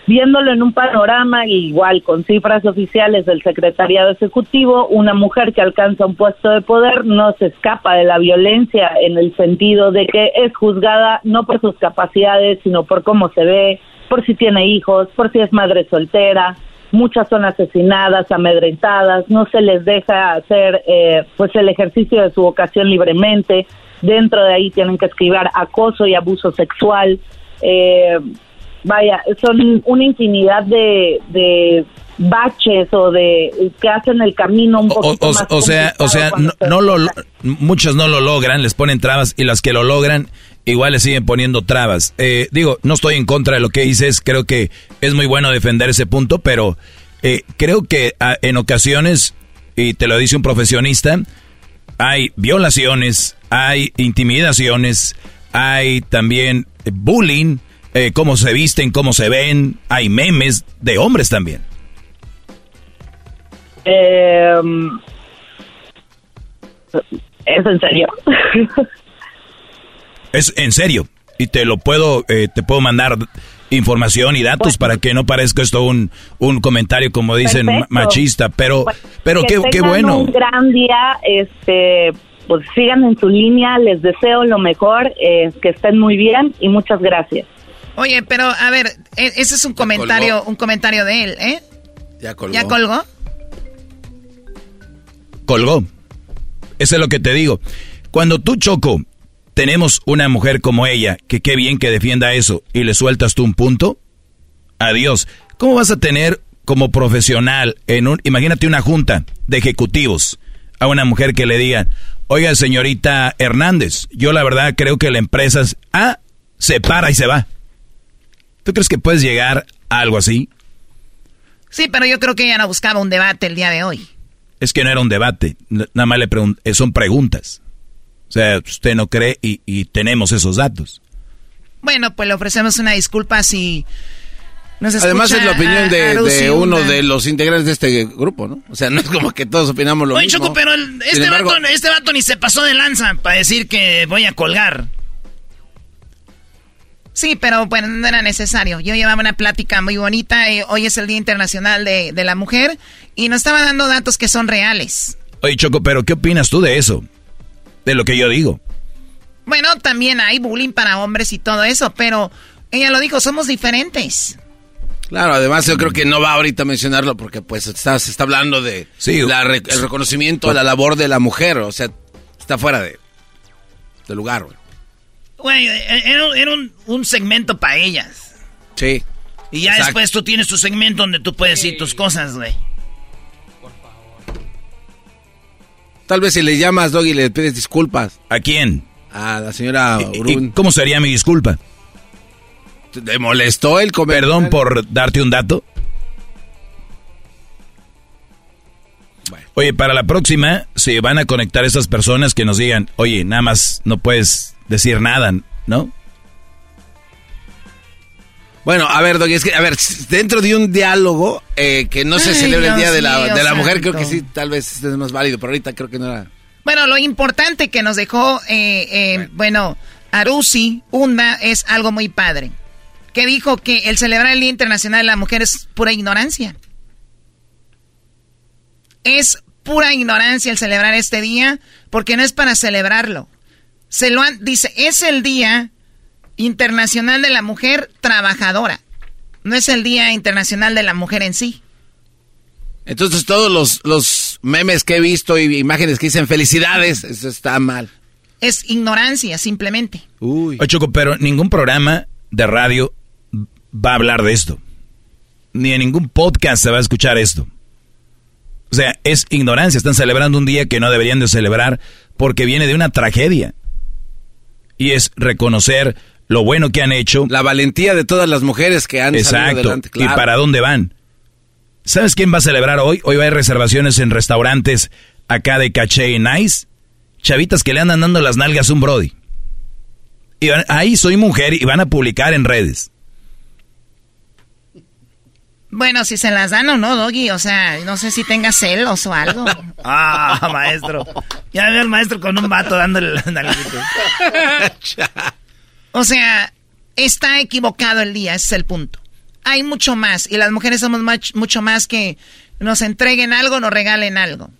Viéndolo en un panorama igual con cifras oficiales del secretariado ejecutivo, una mujer que alcanza un puesto de poder no se escapa de la violencia en el sentido de que es juzgada no por sus capacidades, sino por cómo se ve, por si tiene hijos, por si es madre soltera. Muchas son asesinadas, amedrentadas, no se les deja hacer eh, pues el ejercicio de su vocación libremente. Dentro de ahí tienen que escribir acoso y abuso sexual. Eh, vaya, son una infinidad de, de baches o de que hacen el camino un poco o, más o sea o sea no, lo muchos no lo logran les ponen trabas y las que lo logran igual le siguen poniendo trabas. Eh, digo no estoy en contra de lo que dices creo que es muy bueno defender ese punto pero eh, creo que ah, en ocasiones y te lo dice un profesionista hay violaciones hay intimidaciones hay también bullying eh, cómo se visten, cómo se ven. Hay memes de hombres también. Eh, es en serio. [laughs] es en serio. Y te lo puedo, eh, te puedo mandar información y datos para que no parezca esto un, un comentario como dicen machista, pero, pero qué, qué bueno. Un gran día, este, pues sigan en su línea, les deseo lo mejor, eh, que estén muy bien y muchas gracias. Oye, pero a ver, e, ese es un comentario, un comentario de él, ¿eh? Ya colgó. ¿Ya colgó? Colgó. Eso es lo que te digo. Cuando tú, Choco, tenemos una mujer como ella, que qué bien que defienda eso, y le sueltas tú un punto, adiós. ¿Cómo vas a tener como profesional en un, imagínate una junta de ejecutivos a una mujer que le diga, oiga señorita Hernández, yo la verdad creo que la empresa A se para y se va. ¿Tú crees que puedes llegar a algo así? Sí, pero yo creo que ella no buscaba un debate el día de hoy. Es que no era un debate, nada más le eh, son preguntas. O sea, usted no cree y, tenemos esos datos. Bueno, pues le ofrecemos una disculpa si nos Además es la opinión de, uno de los integrantes de este grupo, ¿no? O sea, no es como que todos opinamos lo Oye, mismo. Choco, pero este, vato, este vato ni se pasó de lanza para decir que voy a colgar. Sí, pero bueno, no era necesario. Yo llevaba una plática muy bonita. Eh, hoy es el Día Internacional de, la Mujer y nos estaba dando datos que son reales. Oye, Choco, pero ¿qué opinas tú de eso? De lo que yo digo. Bueno, también hay bullying para hombres y todo eso, pero ella lo dijo, somos diferentes. Claro, además yo creo que no va ahorita a mencionarlo porque pues está, se está hablando de el reconocimiento a la labor de la mujer, o sea, está fuera de, de lugar, güey. Güey, era, un, segmento para ellas. Sí. Y ya después tú tienes tu segmento donde tú puedes decir tus cosas, güey. Tal vez si le llamas, Doggy, le pides disculpas. ¿A quién? A la señora Urun. ¿Cómo sería mi disculpa? ¿Te molestó el comer? Perdón por darte un dato. Oye, para la próxima, si van a conectar a esas personas que nos digan, oye, nada más no puedes decir nada, ¿no? Bueno, a ver, Doggy, es que, a ver, dentro de un diálogo eh, que no se celebra el Día de la, de la Mujer, creo que sí, tal vez es más válido, pero ahorita creo que no era... Bueno, lo importante que nos dejó, eh, eh, bueno. Arusi, Unda, es algo muy padre. Que dijo que el celebrar el Día Internacional de la Mujer es pura ignorancia. Es pura ignorancia el celebrar este día porque no es para celebrarlo. Se lo han, dice, es el Día Internacional de la Mujer Trabajadora. No es el Día Internacional de la Mujer en sí. Entonces todos los, los memes que he visto y imágenes que dicen felicidades, eso está mal. Es ignorancia, simplemente. Uy. Oye, Choco, pero ningún programa de radio va a hablar de esto. Ni en ningún podcast se va a escuchar esto. O sea, es ignorancia. Están celebrando un día que no deberían de celebrar porque viene de una tragedia. Y es reconocer lo bueno que han hecho. La valentía de todas las mujeres que han Exacto. adelante. ¿Y para dónde van? ¿Sabes quién va a celebrar hoy? Hoy va a haber reservaciones en restaurantes acá de Caché y Nice. Chavitas que le andan dando las nalgas a un Brody. Y ahí soy mujer y van a publicar en redes. Bueno, si se las dan o no, Doggy. O sea, no sé si tenga celos o algo. [laughs] ah, maestro. Ya veo al maestro con un vato dándole nalgas. [laughs] o sea, está equivocado el día, ese es el punto hay mucho más y las mujeres somos mucho más que nos entreguen algo, nos regalen algo.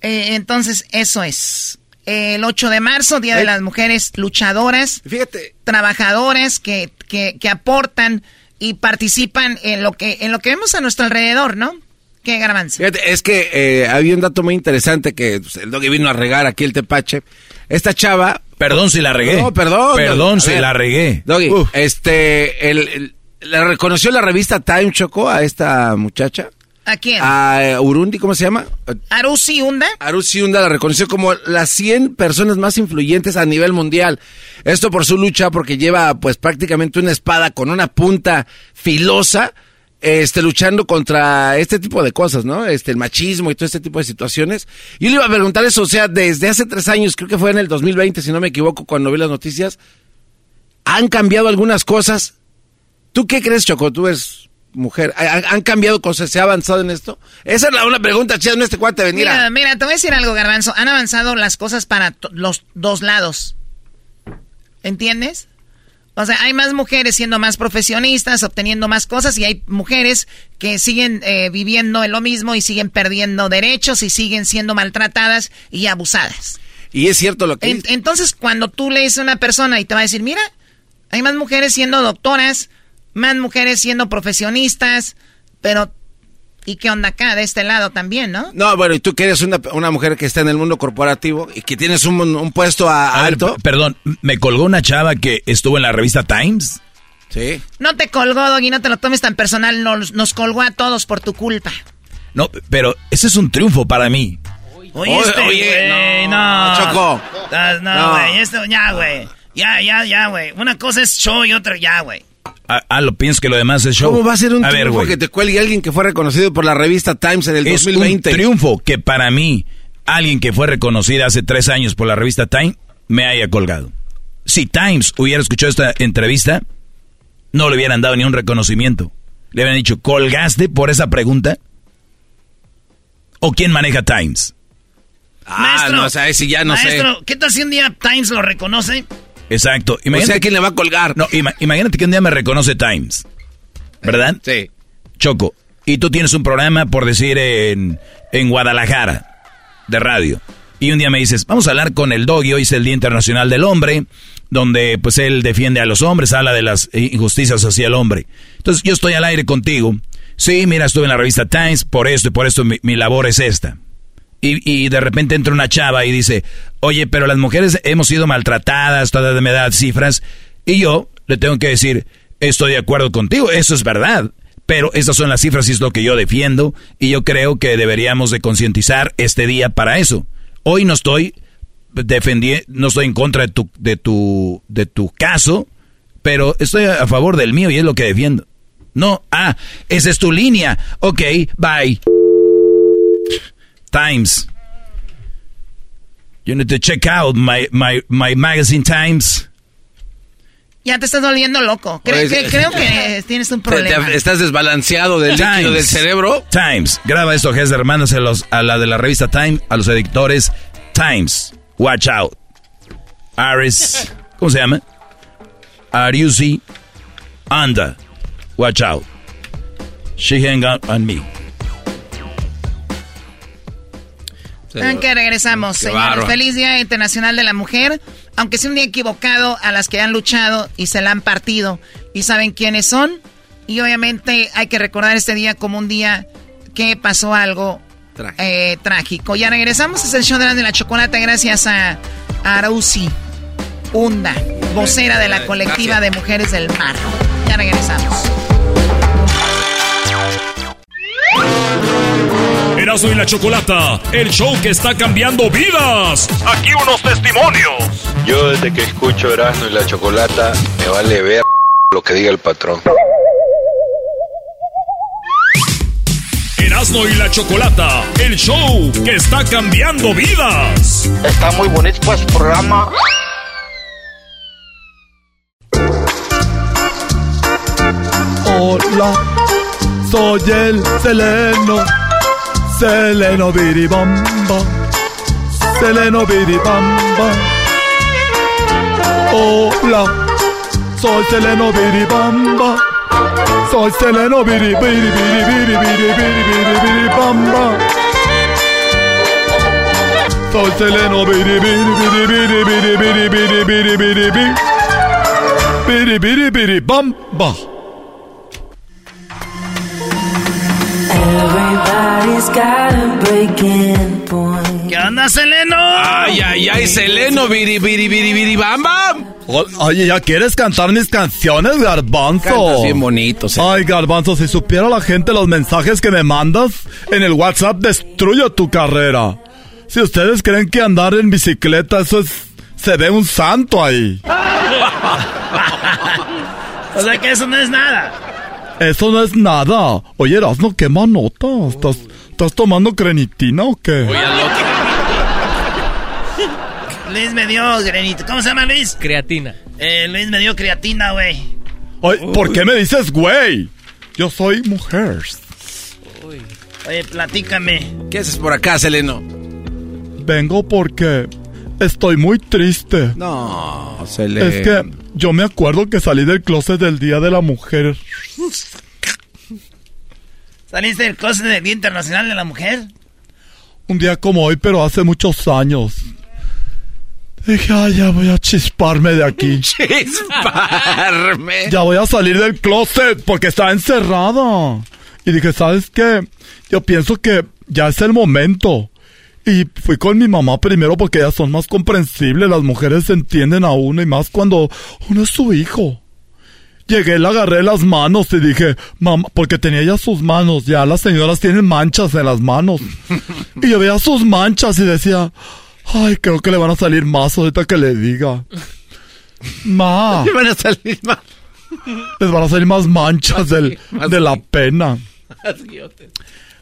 Eh, entonces, eso es. el 8 de marzo, Día de las Mujeres Luchadoras, Fíjate. trabajadoras que, que, que, aportan y participan en lo que en lo que vemos a nuestro alrededor, ¿no? ¿Qué garbanzo? Fíjate, es que eh, había un dato muy interesante que pues, el doggy vino a regar aquí el tepache. Esta chava Perdón si la regué. No, perdón. Perdón si la regué. Doggy, este, el, ¿la reconoció la revista Time Choco a esta muchacha? ¿A quién? A Urundi, ¿cómo se llama? Arusi Unda. Arusi Unda la reconoció como las 100 personas más influyentes a nivel mundial. Esto por su lucha, porque lleva pues prácticamente una espada con una punta filosa este, luchando contra este tipo de cosas, ¿no? Este, el machismo y todo este tipo de situaciones. Yo le iba a preguntar eso, o sea, desde hace tres años, creo que fue en el 2020, si no me equivoco, cuando vi las noticias, ¿han cambiado algunas cosas? ¿Tú qué crees, Choco? Tú eres mujer. ¿Han, cambiado cosas? ¿Se ha avanzado en esto? Esa es la una pregunta, chida, no este cuate venir Mira, mira, te voy a decir algo, Garbanzo. Han avanzado las cosas para los dos lados. ¿Entiendes? O sea, hay más mujeres siendo más profesionistas, obteniendo más cosas, y hay mujeres que siguen eh, viviendo en lo mismo y siguen perdiendo derechos y siguen siendo maltratadas y abusadas. Y es cierto lo que... entonces, cuando tú lees a una persona y te va a decir, mira, hay más mujeres siendo doctoras, más mujeres siendo profesionistas, pero ¿Y qué onda acá, de este lado también, no? No, bueno, y tú que eres una, una mujer que está en el mundo corporativo y que tienes un, puesto a, alto. perdón, ¿me colgó una chava que estuvo en la revista Times? Sí. No te colgó, Doggy, no te lo tomes tan personal. Nos, nos colgó a todos por tu culpa. No, pero ese es un triunfo para mí. Oye, este, oye, no, Choco. No, güey, esto, ya, güey. Ya, ya, ya, güey. Una cosa es show y otra ya, güey. Ah, ah, lo pienso que lo demás es show. ¿Cómo va a ser un triunfo que te cuelgue alguien que fue reconocido por la revista Times en el es 2020? un triunfo que para mí, alguien que fue reconocida hace tres años por la revista Time, me haya colgado. Si Times hubiera escuchado esta entrevista, no le hubieran dado ni un reconocimiento. Le hubieran dicho, ¿colgaste por esa pregunta? ¿O quién maneja Times? Ah, maestro, no, o sea, si ya no maestro, ¿qué tal si un día Times lo reconoce? Exacto. Imagínate, o sea, ¿quién le va a colgar? No, imagínate que un día me reconoce Times. ¿Verdad? Sí. Choco. Y tú tienes un programa, por decir, en, en Guadalajara, de radio. Y un día me dices, vamos a hablar con el doggy, hoy es el Día Internacional del Hombre, donde pues él defiende a los hombres, habla de las injusticias hacia el hombre. Entonces yo estoy al aire contigo. Sí, mira, estuve en la revista Times, por esto y por esto mi, mi labor es esta. Y, y, de repente entra una chava y dice, oye, pero las mujeres hemos sido maltratadas, todas me da cifras. Y yo le tengo que decir, estoy de acuerdo contigo, eso es verdad. Pero estas son las cifras y es lo que yo defiendo. Y yo creo que deberíamos de concientizar este día para eso. Hoy no estoy defendiendo, no estoy en contra de tu, de tu, de tu caso, pero estoy a favor del mío y es lo que defiendo. No, ah, esa es tu línea. Ok, bye. Times. You need to check out my, my, my magazine Times. Ya te estás volviendo loco. Creo, que [laughs] tienes un problema. ¿Estás desbalanceado del líquido del cerebro? Times. Graba esto, Hester. Mándaselos a la de la revista Time, a los editores Times. Watch out. Aris. ¿Cómo se llama? Ariusi Anda. Watch out. She hang up on me. ¿En qué regresamos, señores? Feliz Día Internacional de la Mujer. Aunque sea un día equivocado a las que han luchado y se la han partido y saben quiénes son. Y obviamente hay que recordar este día como un día que pasó algo eh, trágico. Ya regresamos. Es el show de la chocolate gracias a Arausi Hunda, vocera de la colectiva de mujeres del mar. Ya regresamos. Erasmo y la Chocolata, el show que está cambiando vidas. Aquí unos testimonios. Yo desde que escucho Erasmo y la Chocolata, me vale ver lo que diga el patrón. Erasmo y la Chocolata, el show que está cambiando vidas. Está muy bonito pues programa. Hola, soy el Seleno Seleno beri bamba Seleno beri bamba Hola Soy Seleno beri bamba Soy Seleno beri beri beri beri beri beri beri beri bamba Soy Seleno beri beri beri beri beri beri beri beri beri beri beri beri bamba ¿Qué onda, Seleno? Ay, ay, ay, Seleno, biri, biri, biri, biri, bam, bam. Oye, ¿ya quieres cantar mis canciones, Garbanzo? Cantas bien bonito, Ay, Garbanzo, si supiera la gente los mensajes que me mandas en el WhatsApp, destruyo tu carrera. Si ustedes creen que andar en bicicleta, eso es... Se ve un santo ahí. [laughs] o sea que eso no es nada. Eso no es nada. Oye, Erasmo, qué manota. ¿Estás, ¿Estás tomando crenitina o qué? Oye, [laughs] Luis me dio granito. ¿Cómo se llama Luis? Creatina. Eh, Luis me dio creatina, güey. ¿por qué me dices güey? Yo soy mujer. Oye, platícame. ¿Qué haces por acá, Seleno? Vengo porque estoy muy triste. No, Seleno. Es que yo me acuerdo que salí del closet del Día de la Mujer. ¿Saliste del closet del Día Internacional de la Mujer? Un día como hoy, pero hace muchos años. Dije, ay, ya voy a chisparme de aquí. [laughs] ¿Chisparme? Ya voy a salir del closet porque está encerrada. Y dije, ¿sabes qué? Yo pienso que ya es el momento. Y fui con mi mamá primero porque ellas son más comprensibles, las mujeres entienden a uno y más cuando uno es su hijo. Llegué, le agarré las manos y dije, mamá, porque tenía ya sus manos, ya las señoras tienen manchas en las manos. [laughs] Y yo veía sus manchas y decía, ay, creo que le van a salir más ahorita que le diga. Ma. [laughs] Le van a salir más. Les van a salir más manchas del, [laughs] de la pena.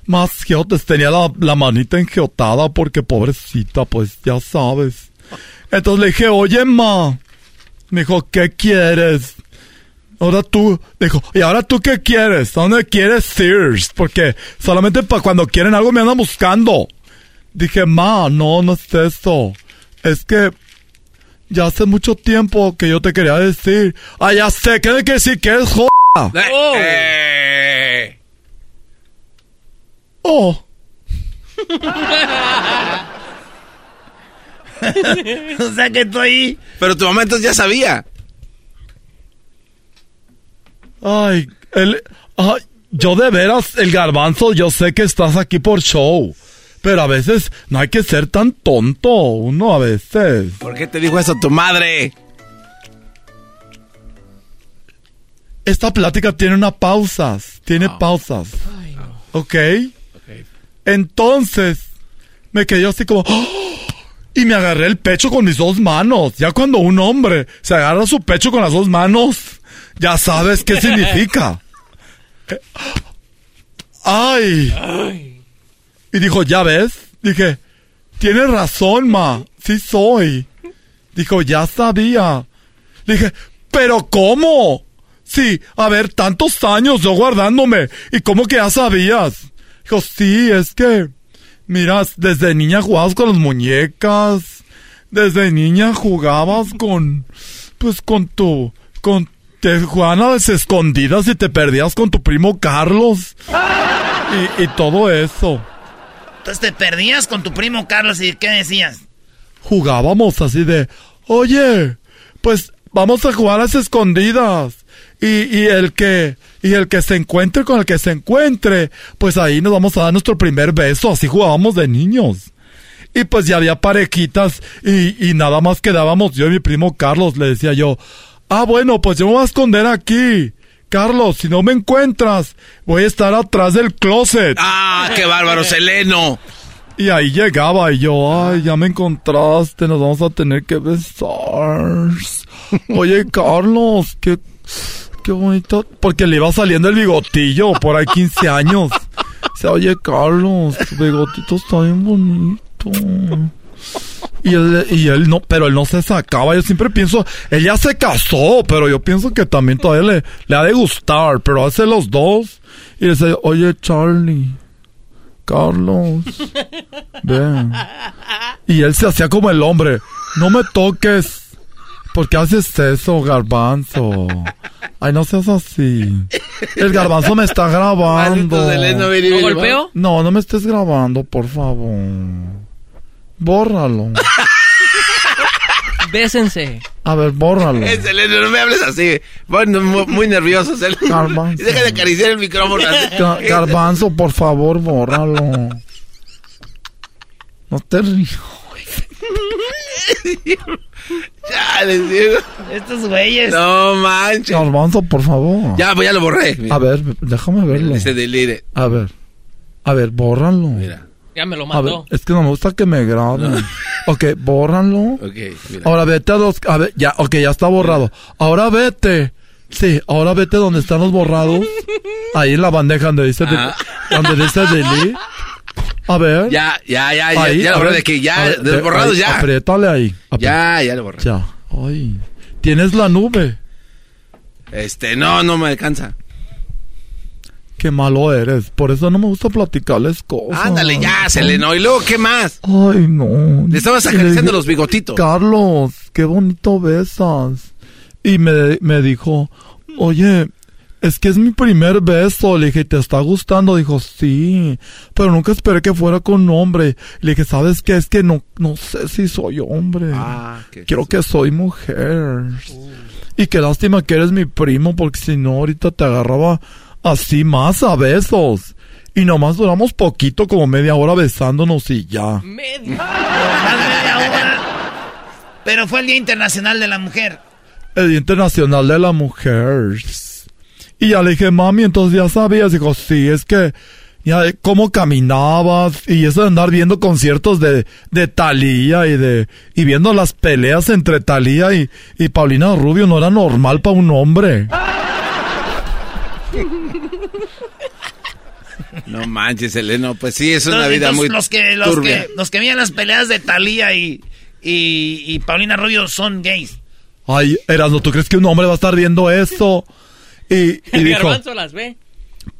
Más giotes. Tenía la, la manita engiotada porque pobrecita, pues ya sabes. Entonces le dije, oye, ma. Me dijo, ¿qué quieres? Ahora tú, dijo, ¿y ahora tú qué quieres? ¿Dónde quieres Sears? Porque solamente para cuando quieren algo me andan buscando. Dije, ma, no, no es eso. Es que ya hace mucho tiempo que yo te quería decir. Ah, ya sé, ¿qué hay que decir que es joda? Oh. Eh. oh. [laughs] o sea que estoy... Pero tu mamá entonces ya sabía. Ay, el, ay, yo de veras, el garbanzo, yo sé que estás aquí por show. Pero a veces no hay que ser tan tonto, uno a veces. ¿Por qué te dijo eso tu madre? Esta plática tiene una pausas, tiene pausas. Ay, ¿Ok? Entonces, me quedé así como... ¡oh! Y me agarré el pecho con mis dos manos. Ya cuando un hombre se agarra su pecho con las dos manos, ya sabes qué significa. ¡Ay! Y dijo, ¿ya ves? Dije, tienes razón, ma. Sí soy. Dijo, ya sabía. Dije, ¿pero cómo? Sí, a ver, tantos años yo guardándome. ¿Y cómo que ya sabías? Dijo, sí, es que... Miras, desde niña jugabas con las muñecas. Desde niña jugabas con... Pues con tu... Con... Te jugaban a las escondidas y te perdías con tu primo Carlos. Y, y todo eso. Entonces te perdías con tu primo Carlos y ¿qué decías? Jugábamos así de... Oye, pues vamos a jugar a las escondidas. Y, y, el que y el que se encuentre con el que se encuentre, pues ahí nos vamos a dar nuestro primer beso, así jugábamos de niños. Y pues ya había parejitas y, y nada más quedábamos yo y mi primo Carlos, le decía yo, ah bueno, pues yo me voy a esconder aquí. Carlos, si no me encuentras, voy a estar atrás del closet. Ah, qué bárbaro, Seleno. Y ahí llegaba y yo, ay, ya me encontraste, nos vamos a tener que besar. [laughs] Oye, Carlos, qué qué bonito. Porque le iba saliendo el bigotillo por ahí 15 años. O oye, Carlos, tu bigotito está bien bonito. Y él, y él no, pero él no se sacaba. Yo siempre pienso, él ya se casó, pero yo pienso que también todavía le, le ha de gustar. Pero hace los dos. Y dice, oye, Charlie, Carlos, ven. Y él se hacía como el hombre, no me toques. ¿Por qué haces eso, garbanzo? Ay, no seas así. El garbanzo me está grabando. ¿No golpeo? No, no me estés grabando, por favor. Bórralo. [laughs] Bésense. A ver, bórralo. [laughs] no me hables así. Bueno, muy, nervioso, Garbanzo. [laughs] Deja de acariciar el micrófono. garbanzo, por favor, bórralo. No te río. ya, les digo. Estos güeyes. No manches. Garbanzo, por favor. Ya, pues ya lo borré. A ver, déjame verlo. Ese delire. A ver. A ver, bórralo. Mira. Ya me lo mató. es que no me gusta que me graben. [laughs] Ok, bórralo. Ok, mira. Ahora vete a los... A ver, ya, ok, ya está borrado. Ahora vete. Sí, ahora vete donde están los borrados. [laughs] Ahí en la bandeja donde dice... Ah. donde dice delete. A ver. Ya, ya, ya, ya, ya lo borré de que ya, de borrados ya. Apriétale ahí. Ya, ya lo borré. Ya. Ay. ¿Tienes la nube? Este, no, no me alcanza. Qué malo eres. Por eso no me gusta platicarles cosas. Ándale, ya, Seleno. ¿Y luego qué más? Ay, no. Le estabas acariciando los bigotitos. Carlos, qué bonito besas. Y me, me dijo, oye, es que es mi primer beso. Le dije, ¿te está gustando? Dijo, sí. Pero nunca esperé que fuera con hombre. Le dije, ¿sabes qué? Es que no, no sé si soy hombre. Ah, Quiero que soy mujer. Uh. Y qué lástima que eres mi primo, porque si no, ahorita te agarraba así más a besos. Y nomás duramos poquito, como media hora besándonos y ya. Media, [laughs] media hora. Pero fue el Día Internacional de la Mujer. El Día Internacional de la Mujer. Y ya le dije, mami, entonces ya sabías. Dijo, sí, es que ya cómo caminabas y eso de andar viendo conciertos de, de Talía y de y viendo las peleas entre Talía y, y Paulina Rubio no era normal para un hombre. [laughs] No manches, Eleno, pues sí, es una vida muy los que, los que los que veían las peleas de Talía y, y, y Paulina Rubio son gays. Ay, Erasmo, ¿tú crees que un hombre va a estar viendo eso? Y, [laughs] el garbanzo las ve.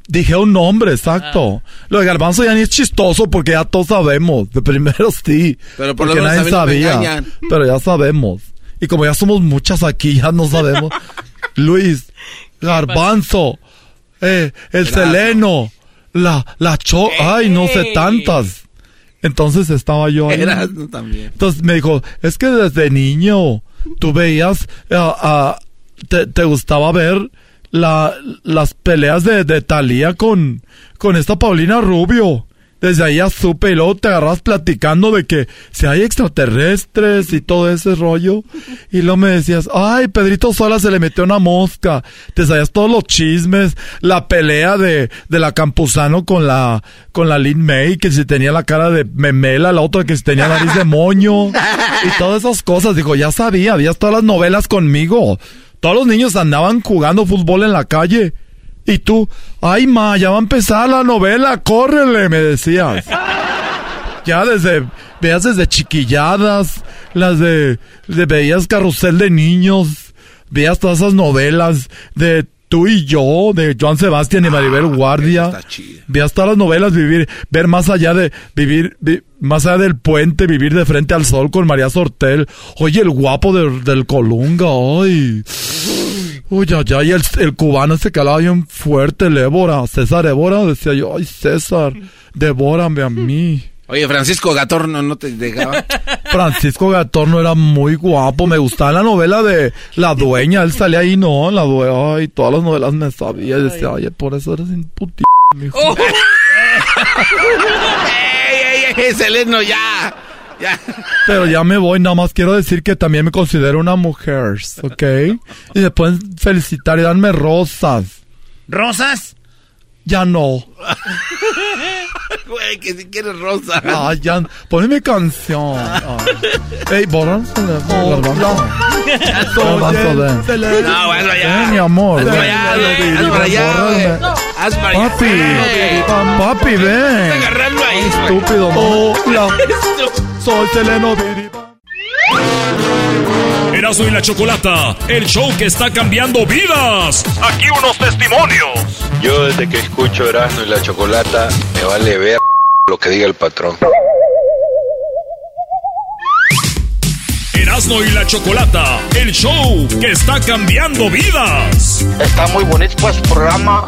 Dije un nombre, exacto. Ah. Lo de garbanzo ya ni es chistoso porque ya todos sabemos. De primero sí. Pero por porque nadie sabía. Pero ya sabemos. Y como ya somos muchas aquí, ya no sabemos. [laughs] Luis, garbanzo, eh, el seleno, la, la cho, ay, no sé tantas. Entonces estaba yo ahí. también. Entonces me dijo, es que desde niño tú veías, uh, te, te, gustaba ver la, las peleas de, de Talía con, con esta Paulina Rubio desde ahí ya supe y luego te agarras platicando de que si hay extraterrestres y todo ese rollo. Y luego me decías, ay, Pedrito Sola se le metió una mosca. Te sabías todos los chismes, la pelea de, de la Campuzano con la, con la Lin May, que si tenía la cara de memela, la otra que si tenía nariz de moño. Y todas esas cosas. Digo, ya sabía, habías todas las novelas conmigo. Todos los niños andaban jugando fútbol en la calle. Y tú, ay ma, ya va a empezar la novela, córrele, me decías. [laughs] Ya desde, veas desde chiquilladas, las de, de veías carrusel de niños, veías todas esas novelas de tú y yo, de Joan Sebastián y Maribel ah, Guardia. Veas todas las novelas, vivir, ver más allá de, vivir, más allá del puente, vivir de frente al sol con María Sortel. Oye, el guapo del Colunga, ay. Uy, ya, ya, y el, el cubano ese que hablaba bien fuerte, el César Ébora, decía yo, ay César, devórame a mí. Oye, Francisco Gatorno no te dejaba. [laughs] Francisco Gatorno era muy guapo, me gustaba la novela de La Dueña, él salía ahí, no, la dueña, ay, todas las novelas me sabía, y decía, oye, por eso eres un puti, mijo. [laughs] Oh. ¡Ey, ey, ey, Seleno, ya! Pero ya me voy, nada más quiero decir que también me considero una mujer, ¿ok? Y me pueden felicitar y darme rosas. ¿Rosas? Ya no. [laughs] Güey, que si quieres rosa. Ah, ya. Ponme mi canción. Ah. [laughs] Ey, borran. No, hazlo allá. Eh, mi amor. Hazlo allá. Hazlo para allá. Haz para allá. Papi. Papi, ven. Agarrarlo ahí. Estúpido. Hola. [laughs] Soy Seleno Erasmo y la Chocolata, el show que está cambiando vidas. Aquí unos testimonios. Yo desde que escucho Erasmo y la Chocolata, me vale ver lo que diga el patrón. Erasmo y la Chocolata, el show que está cambiando vidas. Está muy bonito pues programa.